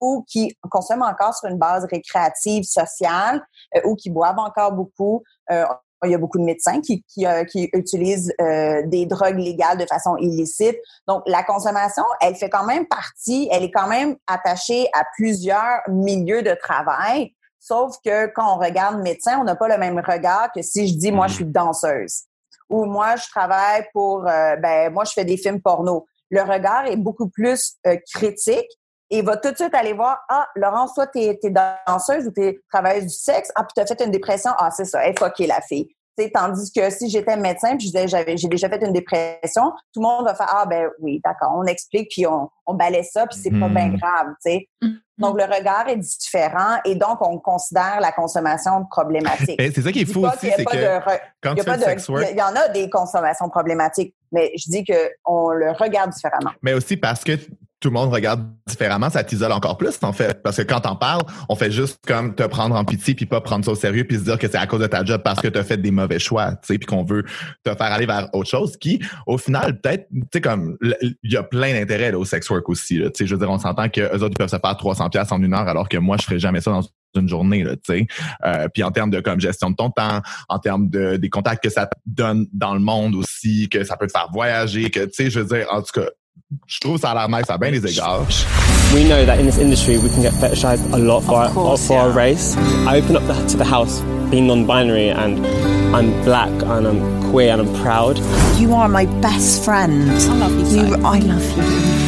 ou qui consomment encore sur une base récréative, sociale, euh, ou qui boivent encore beaucoup. il y a beaucoup de médecins qui, qui, qui utilisent des drogues légales de façon illicite. Donc, la consommation, elle fait quand même partie, elle est quand même attachée à plusieurs milieux de travail. Sauf que quand on regarde médecin, on n'a pas le même regard que si je dis moi je suis danseuse. Ou moi je travaille pour euh, ben moi je fais des films porno. Le regard est beaucoup plus euh, critique et va tout de suite aller voir ah Laurence toi t'es es danseuse ou t'es travailleuse du sexe? Ah puis t'as fait une dépression? Ah c'est ça elle fucké la fille tandis que si j'étais médecin puis je disais j'avais j'ai déjà fait une dépression, tout le monde va faire ah ben oui, d'accord, on explique puis on, on balaie ça puis c'est pas bien hmm. grave, tu sais. Hmm. Donc le regard est différent et donc on considère la consommation problématique.
Ben, c'est ça qui est fou aussi, c'est que quand tu fais
il y en a des consommations problématiques, mais je dis que on le regarde différemment.
Mais aussi parce que tout le monde regarde différemment, ça t'isole encore plus, en fait. Parce que quand t'en parles, on fait juste comme te prendre en pitié puis pas prendre ça au sérieux puis se dire que c'est à cause de ta job parce que t'as fait des mauvais choix, tu sais, puis qu'on veut te faire aller vers autre chose qui, au final, peut-être, tu sais, comme, il y a plein d'intérêts au sex work aussi, tu sais, je veux dire, on s'entend que eux autres, ils peuvent se faire 300 pièces en une heure alors que moi, je ferais jamais ça dans une journée tu sais. Euh, puis en termes de comme gestion de ton temps, en termes de des contacts que ça te donne dans le monde aussi, que ça peut te faire voyager, que tu sais, je veux dire, en tout cas, je trouve ça a l'air nice à bien des égards.
We know that in this industry we can get fetishized a lot for, our, for yeah. our race. I open up the, to the house being non-binary and I'm black and I'm queer and I'm proud.
You are my best friend.
I love you. So.
you I love you.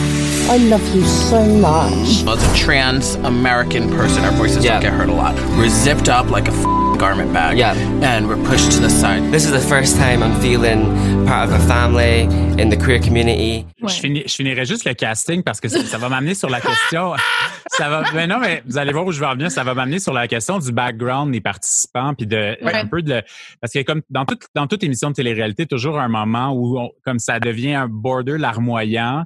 I love you so much.
As a trans American person, our voices yeah. don't get heard a lot. We're zipped up like a garment bag. Yeah. And we're pushed to the side.
This is the first time I'm feeling part of a family in the queer community.
Je, finis, je, finirai juste le casting parce que ça, va m'amener sur la question. ça va, mais non, mais vous allez voir où je vais revenir. Ça va m'amener sur la question du background des participants puis de un peu de parce que comme dans toute dans toute émission de télé-réalité, toujours un moment où comme ça devient un border larmoyant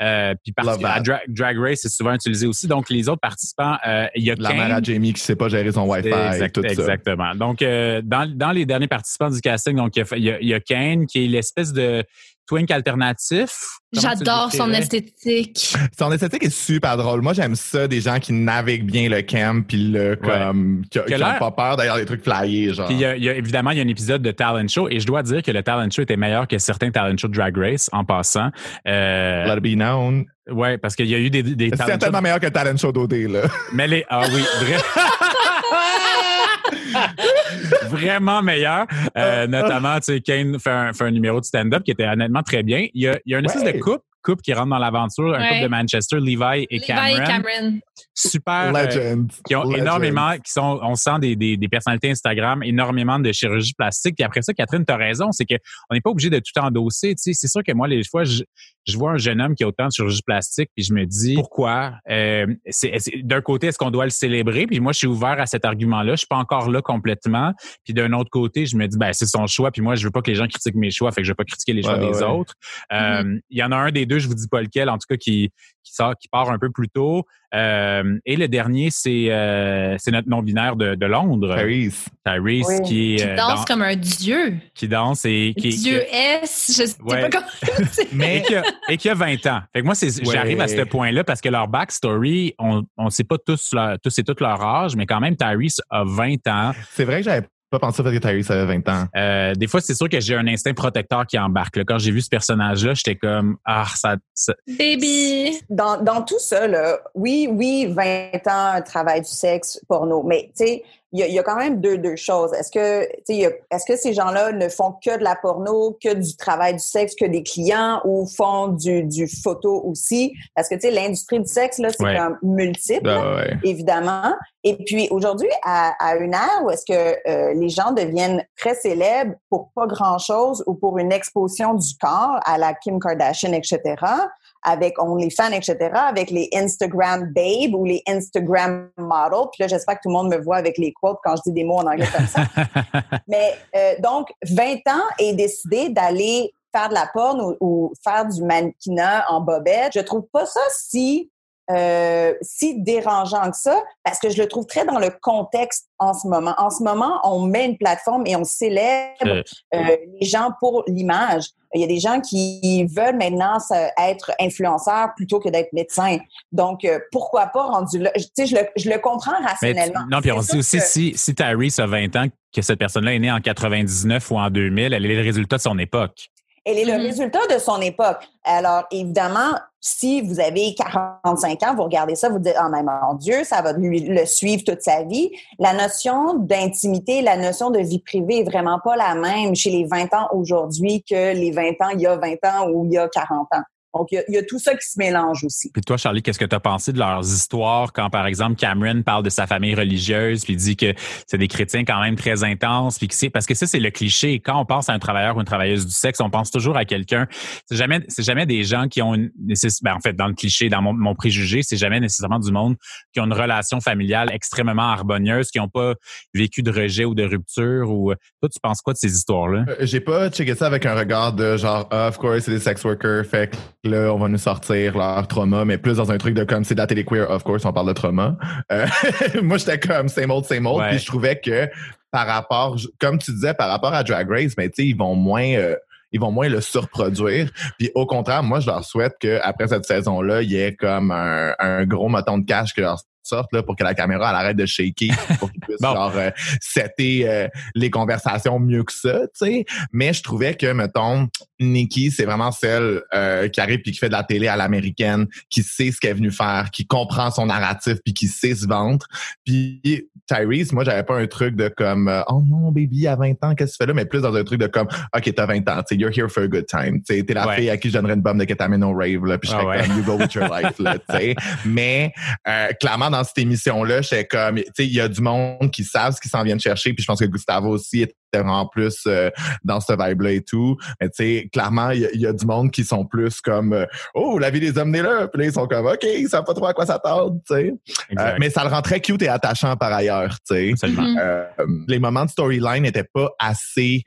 euh, puis parce que Drag Race est souvent utilisé aussi. Donc, les autres participants, euh, il y a
La mère à Jamie qui sait pas gérer son Wi-Fi et tout
ça. Exactement. Donc, euh, dans, dans les derniers participants du casting, donc il y y a Kane qui est l'espèce de twink alternatif?
J'adore son esthétique.
Son esthétique est super drôle. Moi, j'aime ça, des gens qui naviguent bien le camp, puis le, comme, qui, n'ont pas peur d'ailleurs des trucs flyés, genre.
Puis il y, a, évidemment, il y a un épisode de Talent Show, et je dois dire que le Talent Show était meilleur que certains Talent Show Drag Race, en passant.
Euh, Let it be known.
Ouais, parce qu'il y a eu des, des
C'est certainement meilleur que Talent Show d'OD, là.
Mais les, ah oui, vrai. vraiment meilleur. Euh, notamment, tu sais, Kane fait un, fait un numéro de stand-up qui était honnêtement très bien. Il y a, il y a une espèce de coupe couple qui rentre dans l'aventure, un couple de Manchester, Levi et Cameron. Cameron. Super.
Euh, Legend.
qui ont énormément, qui sont, on sent des, des, des, personnalités Instagram, énormément de chirurgie plastique. Puis après ça, Catherine, tu as raison, c'est qu'on n'est pas obligé de tout endosser. Tu sais, c'est sûr que moi, les fois, je, je vois un jeune homme qui a autant de chirurgie plastique, puis je me dis pourquoi? Euh, c'est, d'un côté, est-ce qu'on doit le célébrer? Puis moi, je suis ouvert à cet argument-là. Je suis pas encore là complètement. Puis d'un autre côté, je me dis ben c'est son choix. Puis moi, je veux pas que les gens critiquent mes choix, fait que je veux pas critiquer les choix des autres. Euh, mm-hmm. Il y en a un des deux, je vous dis pas lequel, en tout cas qui qui sort, qui part un peu plus tôt. Euh, et le dernier, c'est euh, c'est notre non-binaire de, de, Londres.
Tyrese.
Tyrese qui
est... Qui danse comme un dieu.
Qui danse et... Qui,
dieu S, je sais pas comment...
Mais et qui, a, 20 ans. Fait que moi, j'arrive à ce point-là parce que leur backstory, on ne sait pas tous, leur, tous et toutes leur âge, mais quand même, Tyrese a 20 ans.
C'est vrai que j'avais pas pensé parce que Tyrese avait 20 ans.
Euh, des fois, c'est sûr que j'ai un instinct protecteur qui embarque. Quand j'ai vu ce personnage-là, j'étais comme ah ça,
baby.
Dans, dans tout ça, là, oui, oui, 20 ans, un travail du sexe, porno, mais tu sais, il y, a, quand même deux, deux choses. Est-ce que, est-ce que ces gens-là ne font que de la porno, que du travail du sexe, que des clients ou font du, du photo aussi? Parce que, tu sais, l'industrie du sexe, là, c'est comme multiple,
ah
évidemment. Et puis aujourd'hui, à, à, une ère où est-ce que euh, les gens deviennent très célèbres pour pas grand-chose ou pour une exposition du corps à la Kim Kardashian, etc., avec OnlyFans, etc., avec les Instagram Babe ou les Instagram Model. Puis là, j'espère que tout le monde me voit avec les quotes quand je dis des mots en anglais comme ça. Mais euh, donc, 20 ans et décidé d'aller faire de la porn ou, ou, faire du mannequinat en bobette. Je trouve pas ça si euh, si dérangeant que ça, parce que je le trouve très dans le contexte en ce moment. En ce moment, on met une plateforme et on célèbre euh, les gens pour l'image. Il y a des gens qui veulent maintenant être influenceurs plutôt que d'être médecins. Donc, euh, pourquoi pas rendu là? Tu sais, je le, je le comprends rationnellement.
non, puis on dit aussi, si, si Tyrese a 20 ans, que cette personne-là est née en 99 ou en 2000, elle est le résultat de son époque.
Elle est le mm-hmm. résultat de son époque. Alors, évidemment, si vous avez 45 ans, vous regardez ça, vous dites, oh, mais mon Dieu, ça va lui, le suivre toute sa vie. La notion d'intimité, la notion de vie privée est vraiment pas la même chez les 20 ans aujourd'hui que les 20 ans il y a 20 ans ou il y a 40 ans. Donc, il y, a, tout ça qui se mélange aussi.
Puis toi, Charlie, qu'est-ce que tu as pensé de leurs histoires quand, par exemple, Cameron parle de sa famille religieuse, puis dit que c'est des chrétiens quand même très intenses, puis que c'est parce que ça, c'est le cliché. Quand on pense à un travailleur ou une travailleuse du sexe, on pense toujours à quelqu'un. C'est jamais, c'est jamais des gens qui ont une, ben, en fait, dans le cliché, dans mon, préjugé, c'est jamais nécessairement du monde qui ont une relation familiale extrêmement harmonieuse, qui n'ont pas vécu de rejet ou de rupture. Ou toi, tu penses quoi de ces histoires-là?
Euh, J'ai pas checké ça avec un regard de genre, ah, of course, c'est des sex workers, fait là, on va nous sortir leur trauma, mais plus dans un truc de comme c'est de la télé queer, of course, on parle de trauma. Euh, moi, j'étais comme same old, same old, puis je trouvais que par rapport, comme tu disais, par rapport à Drag Race, mais tu sais, ils vont moins. Euh, ils vont moins le surproduire. Puis au contraire, moi, je leur souhaite qu'après cette saison-là, il y ait comme un, un gros moton de cash que leur sorte là, pour que la caméra elle arrête de shaker, pour qu'ils puissent genre euh, setter euh, les conversations mieux que ça, tu sais. Mais je trouvais que, mettons, Nikki, c'est vraiment celle euh, qui arrive puis qui fait de la télé à l'américaine, qui sait ce qu'elle est venue faire, qui comprend son narratif puis qui sait se vendre. Puis Tyrese, moi, j'avais pas un truc de comme oh non, baby, à 20 ans, qu'est-ce que tu fais là? Mais plus dans un truc de comme OK, t'as 20 ans, tu you're here for a good time. Tu t'es la fille à qui je donnerais une bombe de ketamine au rave, là, puis je ah comme you go with your life, là, tu sais. Mais clairement, dans cette émission-là, j'étais comme, tu sais, il y a du monde qui savent ce qu'ils s'en viennent chercher, puis je pense que Gustavo aussi était vraiment plus euh, dans ce vibe-là et tout. Mais tu sais, clairement, il y, a du monde qui sont plus comme, euh, oh, la vie des hommes n'est là, puis là, ils sont comme, OK, ils savent pas trop à quoi s'attendre, tu sais. Euh, mais ça le rend très cute et attachant par ailleurs, tu sais. les moments de storyline n'étaient pas assez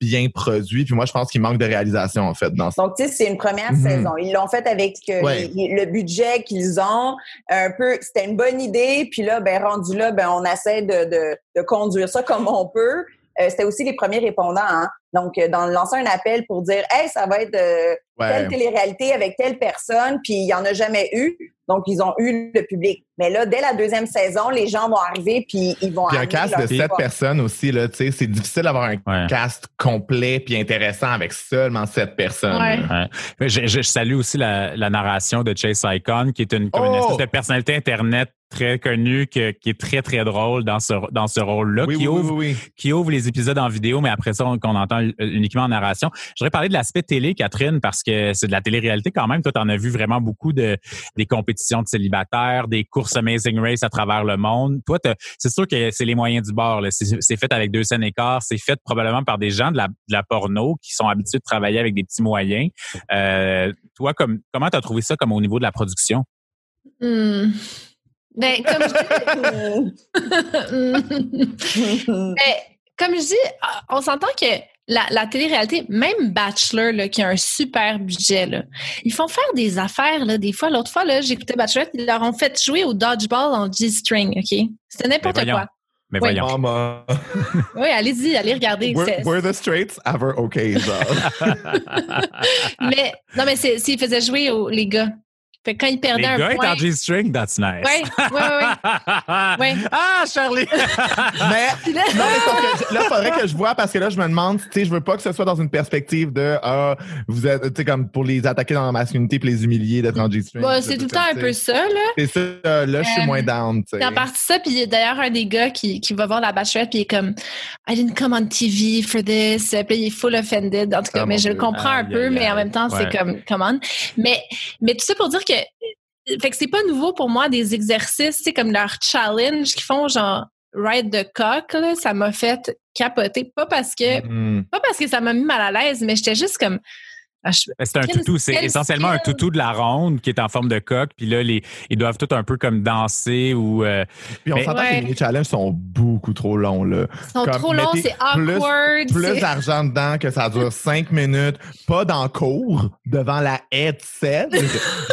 bien produit. Puis moi, je pense qu'il manque de réalisation, en fait, dans
ça. Donc, tu sais, c'est une première mhm. saison. Ils l'ont fait avec euh, le budget qu'ils ont. Un peu, c'était une bonne idée. Puis là, ben, rendu là, ben, on essaie de, de, de conduire ça comme on peut. Euh, c'était aussi les premiers répondants. Hein? Donc, euh, dans lancer un appel pour dire, hey, ça va être euh, telle télé-réalité avec telle personne, puis il y en a jamais eu. Donc, ils ont eu le public. Mais là, dès la deuxième saison, les gens vont arriver, puis ils vont.
Puis un cast de sept personnes aussi là, tu sais, c'est difficile d'avoir un cast complet puis intéressant avec seulement sept personnes.
Je, je, salue aussi la, la, narration de Chase Icon, qui est une, comme une oh! espèce de personnalité internet très connu qui est très très drôle dans ce dans ce rôle-là qui ouvre qui ouvre les épisodes en vidéo mais après ça qu'on entend uniquement en narration. Je voudrais parler de l'aspect télé Catherine parce que c'est de la télé-réalité quand même. Toi tu en as vu vraiment beaucoup de des compétitions de célibataires, des courses Amazing Race à travers le monde. Toi c'est sûr que c'est les moyens du bord c'est fait avec deux scènes écarts, c'est fait probablement par des gens de la, de la porno qui sont habitués de travailler avec des petits moyens. Euh, toi comme comment tu as trouvé ça comme au niveau de la production?
Hmm. Ben, comme je dis, ben, comme je dis, on s'entend que la, la télé-réalité, même Bachelor, là, qui a un super budget, là, ils font faire des affaires. Là, des fois, l'autre fois, là, j'écoutais Bachelor, ils leur ont fait jouer au dodgeball en G-string, OK? C'était n'importe quoi.
Mais voyons.
oui, allez-y, allez regarder.
Were, the straights ever okay?
mais non, mais s'ils faisaient jouer aux, les gars. Fait quand il perdait un
gars
point...
en G-string, that's nice.
Oui, oui, oui.
Ah, Charlie!
mais, non, mais là, il faudrait que je vois parce que là, je me demande, tu sais, je veux pas que ce soit dans une perspective de, ah, vous êtes, tu sais, comme pour les attaquer dans la masculinité puis les humilier d'être en G-string.
Bah, c'est tout le temps un peu ça, là.
C'est ça, là, je suis moins down, tu sais.
C'est en partie ça, puis d'ailleurs, un des gars qui, qui va voir la bachelorette puis il est comme, I didn't come on TV for this. Puis il est full offended. En tout cas, ah, mais je le comprends un peu, mais en même temps, c'est comme, come on. Mais, mais tout ça pour dire que fait que c'est pas nouveau pour moi des exercices, c'est comme leur challenge qu'ils font genre ride the cock, là, ça m'a fait capoter. Pas parce que, mm-hmm. pas parce que ça m'a mis mal à l'aise, mais j'étais juste comme,
c'est un toutou, c'est essentiellement un toutou de la ronde qui est en forme de coque. Puis là, les, ils doivent tout un peu comme danser ou.
Euh, puis on s'entend que les mini-challenges sont beaucoup trop longs. Là.
Ils sont trop longs, c'est awkward.
Plus, d'argent dedans que ça dure cinq minutes, pas dans cours, devant la headset.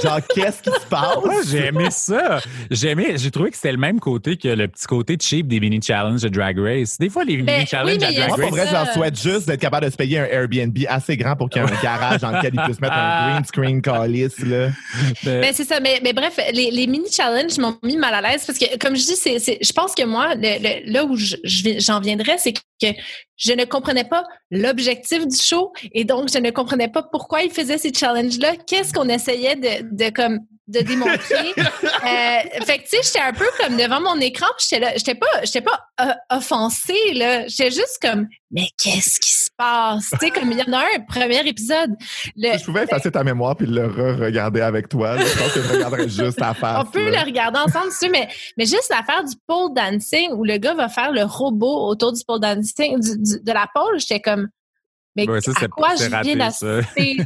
Genre, qu'est-ce qui se passe?
j'ai aimé ça. J'ai aimé, j'ai trouvé que c'était le même côté que le petit côté cheap des mini-challenges de Drag Race. Des fois, les mini-challenges de Drag Race.
Moi, pour vrai, je leur souhaite juste d'être capable de se payer un Airbnb assez grand pour qu'il y ait un garage dans lequel ils puissent mettre un green screen calice. Là.
Ben, c'est ça. Mais, mais bref, les, les mini-challenges m'ont mis mal à l'aise parce que, comme je dis, c'est, je pense que moi, le, là où j'en viendrais, c'est que je ne comprenais pas l'objectif du show et donc je ne comprenais pas pourquoi ils faisaient ces challenges-là. Qu'est-ce qu'on essayait de, de comme de démontrer? euh, fait que, tu sais, j'étais un peu comme devant mon écran, j'étais là, j'étais pas, j'étais pas euh, offensée, là. J'étais juste comme, mais qu'est-ce qui se passe? tu sais, comme il y en a un, premier épisode.
je pouvais effacer ta mémoire puis le re-regarder avec toi. je pense que je regarderais juste la face.
On peut le regarder ensemble, tu mais, mais juste l'affaire du pole dancing où le gars va faire le robot autour du pole dancing, de la pole, j'étais comme, mais ça, à quoi je viens d'assister?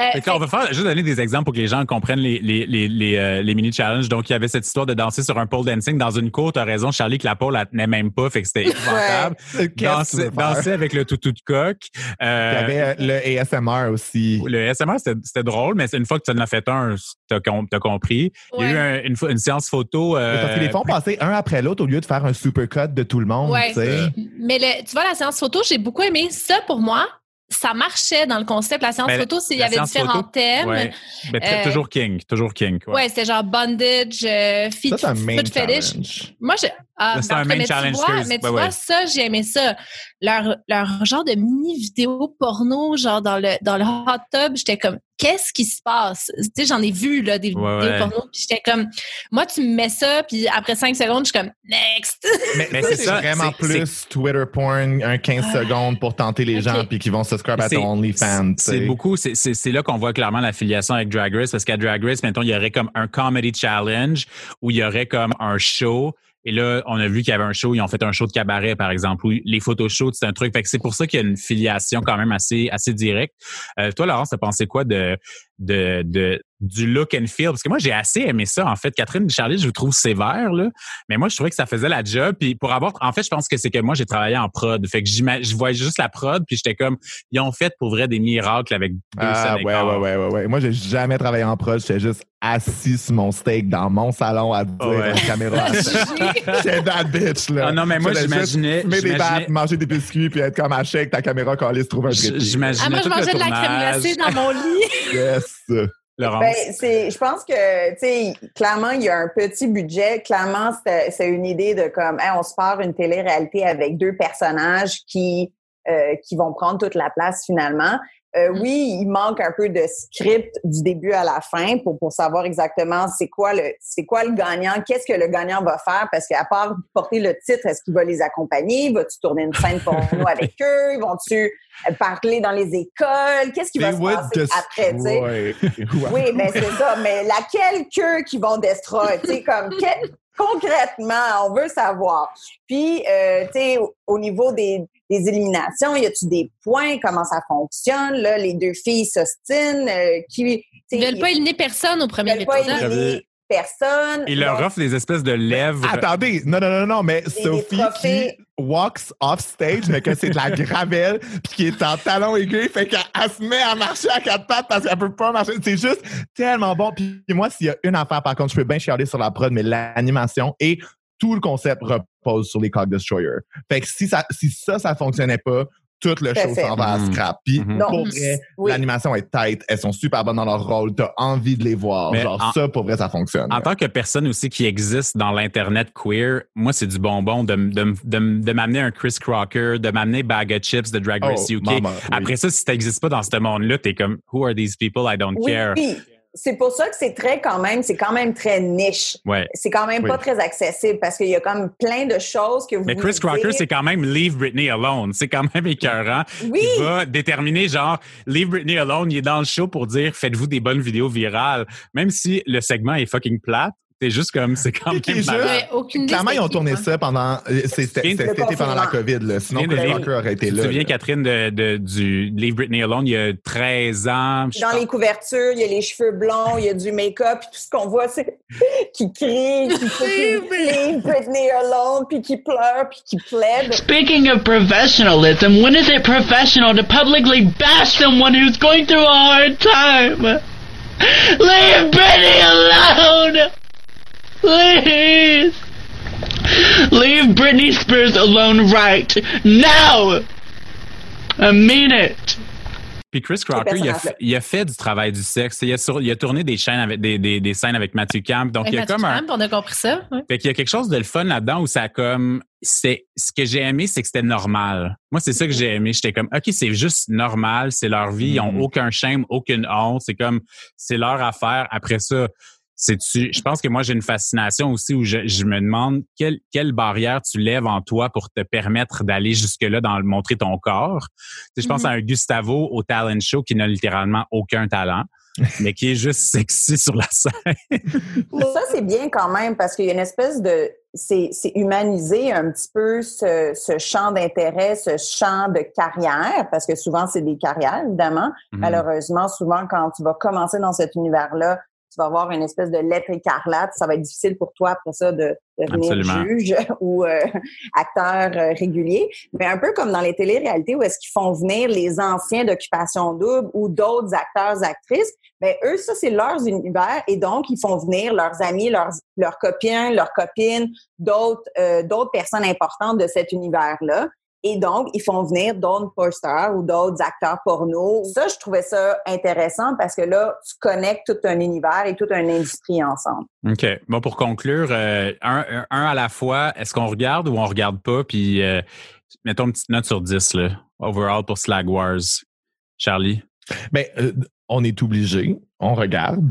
Euh, on va faire, juste donner des exemples pour que les gens comprennent les, les, les, euh, les, mini-challenges. Donc, il y avait cette histoire de danser sur un pole dancing dans une cour. Tu as raison, Charlie, que la pole, elle tenait même pas, fait que c'était épouvantable. danser, danser, avec le toutou de coq.
Euh, il y avait le ASMR aussi.
Le ASMR, c'était drôle, mais une fois que tu en as fait un, tu as, compris. Il y a eu une, une, séance photo.
parce qu'ils les font passer un après l'autre au lieu de faire un supercut de tout le monde. Ouais.
Mais tu vois, la séance photo, j'ai beaucoup aimé ça pour moi ça marchait dans le concept. La séance photo, il y avait différents thèmes. Ouais.
Euh, toujours King, toujours King.
Ouais, ouais c'était genre bondage, euh, foot, fetish. Moi, je,
ah, c'est un main challenge.
Tu vois, mais tu vois, ça, j'ai aimé ça. Leur, leur genre de mini vidéo porno, genre dans le, dans le hot tub, j'étais comme, qu'est-ce qui se passe? Tu sais, j'en ai vu, là, des vidéos porno, puis j'étais comme, moi, tu me mets ça, puis après cinq secondes, je suis comme, next!
Mais, mais c'est ça. vraiment plus Twitter porn, un 15 ah. secondes pour tenter les gens, puis qui vont subscribe à ton OnlyFans.
C'est beaucoup, c'est là qu'on voit clairement l'affiliation avec Drag Race, parce qu'à Drag Race, maintenant, il y aurait comme un comedy challenge, où il y aurait comme un show, et là, on a vu qu'il y avait un show, ils ont fait un show de cabaret, par exemple, où les photos chaudes, c'est un truc. Fait que c'est pour ça qu'il y a une filiation quand même assez, assez directe. Euh, toi, Laurence, t'as pensé quoi de, de, de, du look and feel. Parce que moi, j'ai assez aimé ça, en fait. Catherine et Charlie, je vous trouve sévère, là. Mais moi, je trouvais que ça faisait la job. Puis pour avoir, en fait, je pense que c'est que moi, j'ai travaillé en prod. Fait que je voyais juste la prod, puis j'étais comme, ils ont fait pour vrai des miracles avec deux
ah, ouais, ouais, ouais, ouais, ouais. Moi, j'ai jamais travaillé en prod. J'étais juste assis sur mon steak dans mon salon à dire ouais. la caméra. J'étais that bitch, là.
Ah, non, mais moi, j'imaginais.
Fumer des battes, manger des biscuits, puis être comme à chèque, ta caméra quand se trouve un
J'imaginais. Ah,
moi, je mangeais de la crème glacée dans mon lit.
yes.
Ben, c'est, je pense que, tu sais, clairement, il y a un petit budget. Clairement, c'est une idée de comme, on se part une télé-réalité avec deux personnages qui, euh, qui vont prendre toute la place finalement. Euh, mm. oui, il manque un peu de script du début à la fin pour, pour savoir exactement c'est quoi le c'est quoi le gagnant, qu'est-ce que le gagnant va faire parce qu'à part porter le titre, est-ce qu'il va les accompagner, va-tu tourner une scène pour nous avec eux, vont-tu parler dans les écoles, qu'est-ce qui va se passer après, tu sais? Oui, mais c'est ça, mais laquelle queue qui vont destroy, tu sais comme concrètement, on veut savoir. Puis euh, tu sais au niveau des des éliminations? Y a-tu des points? Comment ça fonctionne? Là, les deux filles s'ostinent. Euh, qui,
ils veulent pas éliminer personne au premier épisode.
Personne.
Ils leur offrent des espèces de lèvres.
Attendez, non, non, non, non, mais Sophie qui walks off stage, mais que c'est de la gravelle, puis qui est en talon aiguille, fait qu'elle se met à marcher à quatre pattes parce qu'elle peut pas marcher. C'est juste tellement bon. Puis moi, s'il y a une affaire, par contre, je peux bien chialer sur la prod, mais l'animation et tout le concept repose sur les Cog Destroyer. Fait que si ça, si ça, ça fonctionnait pas, toute le show s'en va à mm-hmm. scrap. Puis mm-hmm. pour vrai, l'animation est tight, elles sont super bonnes dans leur rôle, t'as envie de les voir. Genre ça, pour vrai, ça fonctionne.
En tant que personne aussi qui existe dans l'internet queer, moi c'est du bonbon de, de, de, de m'amener un Chris Crocker, de m'amener Bag of Chips de Drag Race oh, UK. Après ça, si t'existes pas dans ce monde-là, t'es comme Who are these people? I don't care
c'est pour ça que c'est très quand même, c'est quand même très niche.
Ouais.
C'est quand même pas très accessible parce qu'il y a comme plein de choses que vous.
Mais Chris Crocker, c'est quand même Leave Britney Alone. C'est quand même écœurant.
Oui.
Il va déterminer genre Leave Britney Alone. Il est dans le show pour dire faites-vous des bonnes vidéos virales. Même si le segment est fucking plate, c'est juste comme, c'est quand même
aucune
Clairement, ils ont tourné ça pendant, euh, c'était pendant la COVID, là. Sinon, Chris Rocker aurait été là. Tu
te souviens, Catherine, de, de, du Leave Britney Alone, il y a 13 ans.
Dans les couvertures, il y a les cheveux blonds, il y a du make-up, puis tout ce qu'on voit, c'est qui crie, qui Leave Britney Alone, puis qui pleure, puis qui plaide.
Speaking of professionalism, when is it professional to publicly bash someone who's going through a hard time? Leave Britney alone! Please! Leave Britney Spears alone right now! I mean it!
Puis Chris Crocker, il a, il a, fait du travail du sexe. Il a, sur, il a tourné des, chaînes avec, des, des, des, scènes avec Matthew Camp. Donc,
avec
il y a
Matthew
comme
Camp,
un.
on a compris ça. Ouais.
Fait qu'il y a quelque chose de le fun là-dedans où ça comme. C'est, ce que j'ai aimé, c'est que c'était normal. Moi, c'est ça que j'ai aimé. J'étais comme, OK, c'est juste normal. C'est leur vie. Ils ont
Mm.
aucun shame, aucune honte. C'est comme, c'est leur affaire. Après ça, c'est-tu, je pense que moi, j'ai une fascination aussi où je, je me demande quelle, quelle barrière tu lèves en toi pour te permettre d'aller jusque-là dans le montrer ton corps. Tu sais, je pense
Mhm.
à un Gustavo au talent show qui n'a littéralement aucun talent, mais qui est juste sexy sur la scène.
Ça, c'est bien quand même parce qu'il y a une espèce de. C'est c'est humaniser un petit peu ce, ce champ d'intérêt, ce champ de carrière, parce que souvent, c'est des carrières, évidemment.
Mhm.
Malheureusement, souvent, quand tu vas commencer dans cet univers-là, vas avoir une espèce de lettre écarlate. Ça va être difficile pour toi après ça de devenir
Absolument.
juge ou euh, acteur euh, régulier. Mais un peu comme dans les téléréalités où est-ce qu'ils font venir les anciens d'occupation double ou d'autres acteurs, actrices, ben eux, ça, c'est leurs univers et donc ils font venir leurs amis, leurs, leurs copains, leurs copines, d'autres euh, d'autres personnes importantes de cet univers-là. Et donc, ils font venir d'autres posters ou d'autres acteurs porno. Ça, je trouvais ça intéressant parce que là, tu connectes tout un univers et toute une industrie ensemble.
OK. Bon, pour conclure, euh, un, à la fois, est-ce qu'on regarde ou on regarde pas? Puis, euh, mettons une petite note sur 10, là, overall pour Slag Wars. Charlie?
Ben, euh, on est obligé, on regarde.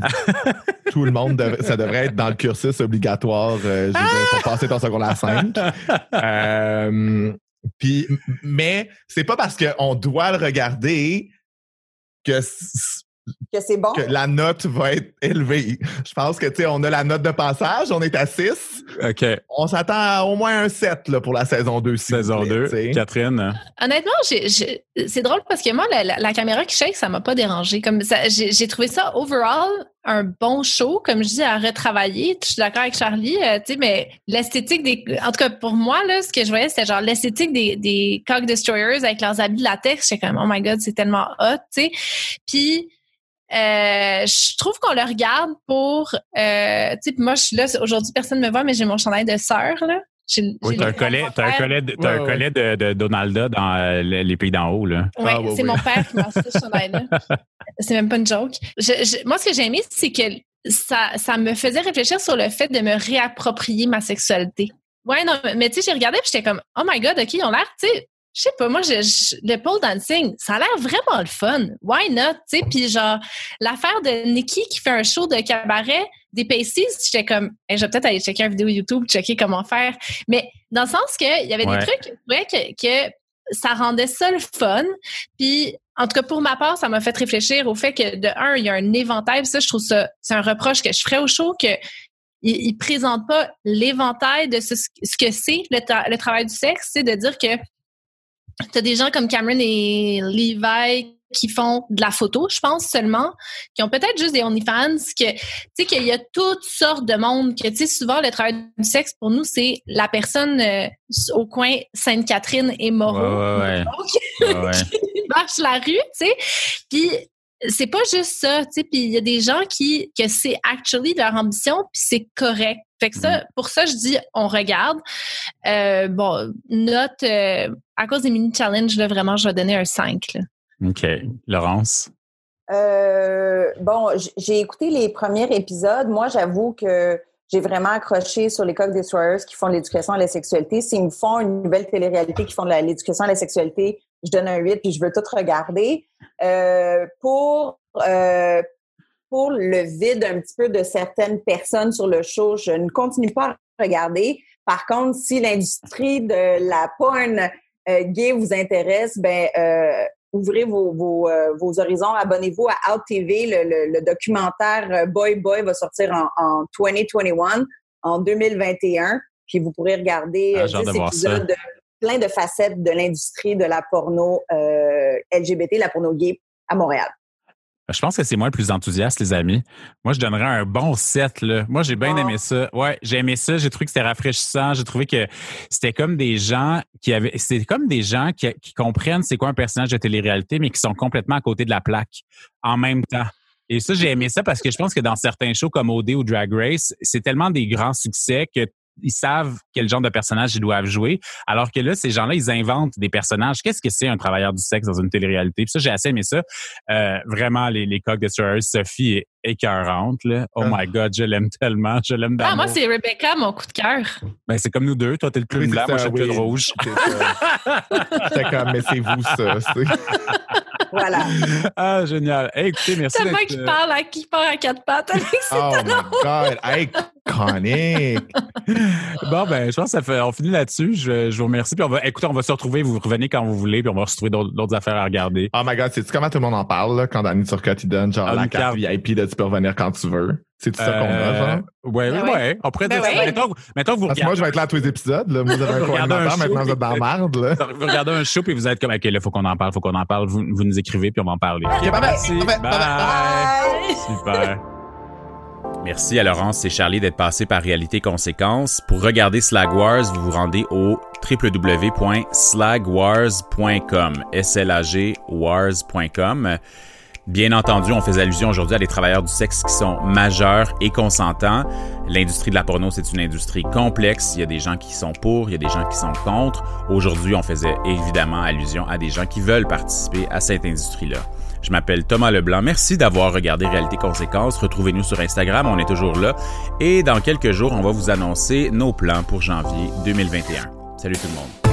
Tout le monde, dev- ça devrait être dans le cursus obligatoire, euh, pour passer ton secondaire 5. Euh, puis, mais c'est pas parce qu'on doit le regarder Que
c'est bon.
que la note va être élevée. Je pense que, tu sais, on a la note de passage, on est à 6.
OK.
On s'attend à au moins un 7 là, pour la saison 2. s'il vous
Saison
plaît,
2.
tu sais.
Catherine?
Honnêtement, j'ai- j'ai- c'est drôle parce que moi, la, la- la caméra qui shake, ça m'a pas dérangé. Comme ça, j'ai j'ai trouvé ça overall un bon show, comme je dis, à retravailler. Je suis d'accord avec Charlie, euh, tu sais, mais l'esthétique des, en tout cas pour moi là, ce que je voyais, c'était genre l'esthétique des, des cock destroyers avec leurs habits de latex. J'étais comme oh my god, c'est tellement hot, tu sais. Puis euh, je trouve qu'on le regarde pour, euh, tu sais, moi je suis là aujourd'hui, personne me voit, mais j'ai mon chandail de sœur là. J'ai-
Oui,
j'ai
t'as un
le-
collet, t'as un collet, de, t'as
Ouais,
un
ouais.
collet de, de Donalda dans euh, les pays d'en haut, là.
Ouais,
Ah, ouais,
c'est
ouais.
mon père qui m'a acheté ce chandail-là. C'est même pas une joke. Je- je- moi, ce que j'ai aimé, c'est que ça, ça me faisait réfléchir sur le fait de me réapproprier ma sexualité. Ouais, non, mais tu sais, j'ai regardé puis j'étais comme, oh my god, ok, ils ont l'air, tu sais, je sais pas, moi, je, je- le pole dancing, ça a l'air vraiment le fun. Why not? Tu sais, puis genre, l'affaire de Nikki qui fait un show de cabaret, des Pasties, j'étais comme, Hey, je vais peut-être aller checker une vidéo YouTube, checker comment faire. Mais dans le sens que il y avait
Ouais.
des trucs, ouais, que, que ça rendait ça le fun. Puis, en tout cas, pour ma part, ça m'a fait réfléchir au fait que, de un, il y a un éventail. Puis ça, je trouve ça, c'est un reproche que je ferais au show que il, il présente pas l'éventail de ce, ce que c'est le, tra- le travail du sexe, c'est de dire que tu as des gens comme Cameron et Levi qui font de la photo, je pense seulement, qui ont peut-être juste des OnlyFans, que tu sais qu'il y a toutes sortes de monde, que tu sais souvent le travail du sexe pour nous c'est la personne euh, au coin Sainte-Catherine et Moreau
Ouais, ouais, ouais.
Qui marche la rue, tu sais. Puis c'est pas juste ça, tu sais. Puis il y a des gens qui que c'est actually leur ambition, puis c'est correct. Fait que ça, pour ça, je dis on regarde. Euh, bon, note euh, à cause des mini challenges là, vraiment, je vais donner un 5. Là.
OK. Laurence?
Euh, bon, j'ai écouté les premiers épisodes. Moi, j'avoue que j'ai vraiment accroché sur les coqs destroyers qui font de l'éducation à la sexualité. S'ils me font une nouvelle télé-réalité qui font de l'éducation à la sexualité, je donne un 8 puis je veux tout regarder. Euh, pour euh, pour le vide un petit peu de certaines personnes sur le show, je ne continue pas à regarder. Par contre, si l'industrie de la porn euh, gay vous intéresse, ben euh, ouvrez vos, vos, euh, vos horizons, abonnez-vous à Out TV. Le, le, documentaire Boy Boy va sortir en, en 2021, en 2021. Puis vous pourrez regarder ah, 10 épisodes de plein de facettes de l'industrie de la porno LGBT, la porno gay à Montréal.
Je pense que c'est moi le plus enthousiaste, les amis. Moi, je donnerais un bon 7. Là. Moi, j'ai bien aimé ça. Ouais, j'ai aimé ça. J'ai trouvé que c'était rafraîchissant. J'ai trouvé que c'était comme des gens qui avaient. C'était comme des gens qui, comprennent c'est quoi un personnage de télé-réalité, mais qui sont complètement à côté de la plaque en même temps. Et ça, j'ai aimé ça parce que je pense que dans certains shows comme OD ou Drag Race, c'est tellement des grands succès que ils savent quel genre de personnage ils doivent jouer. Alors que là, ces gens-là, ils inventent des personnages. Qu'est-ce que c'est un travailleur du sexe dans une télé-réalité? Puis ça, j'ai assez aimé ça. Euh, vraiment, les, les coques de Sophie est écœurante. Là. Oh ah. my God, je l'aime tellement. Je l'aime
Ah, moi, c'est Rebecca, mon coup de cœur.
Ben, c'est comme nous deux. Toi, t'es le plus blanc, moi, je suis le plus rouge.
C'est comme, mais c'est vous, ça.
Voilà.
Ah, génial. écoutez, merci.
C'est moi qui parle à qui part à quatre pattes avec
Oh my God, iconic.
bon, ben, je pense que ça fait, on finit là-dessus. Je, je, vous remercie. Puis on va, écoutez, on va se retrouver. Vous revenez quand vous voulez, puis on va se trouver d'autres affaires à regarder.
Oh my God, c'est comment tout le monde en parle, là, quand Danny Turcotte, il donne, genre, ah, la carte VIP, là, tu peux revenir quand tu veux? C'est tout ça qu'on a, euh, genre?
Ouais, ben ouais. On pourrait ben dire ça. Mettons, mettons que vous
Parce que moi, je vais être là à tous les épisodes. Là. Moi, vous avez un coordinateur, maintenant vous êtes dans la merde. Là.
Vous regardez un show puis vous êtes comme, OK, là, faut qu'on en parle, faut qu'on en parle. Vous, vous, nous écrivez puis on va en parler.
OK, bye merci. Bye. bye.
bye. Super. Merci à Laurence et Charlie d'être passés par Réalité Conséquences. Pour regarder Slag Wars, vous vous rendez au www.slagwars.com. Bien entendu, on fait allusion aujourd'hui à des travailleurs du sexe qui sont majeurs et consentants. L'industrie de la porno, c'est une industrie complexe. Il y a des gens qui sont pour, il y a des gens qui sont contre. Aujourd'hui, on faisait évidemment allusion à des gens qui veulent participer à cette industrie-là. Je m'appelle Thomas Leblanc. Merci d'avoir regardé Réalité Conséquences. Retrouvez-nous sur Instagram, on est toujours là. Et dans quelques jours, on va vous annoncer nos plans pour janvier 2021. Salut tout le monde.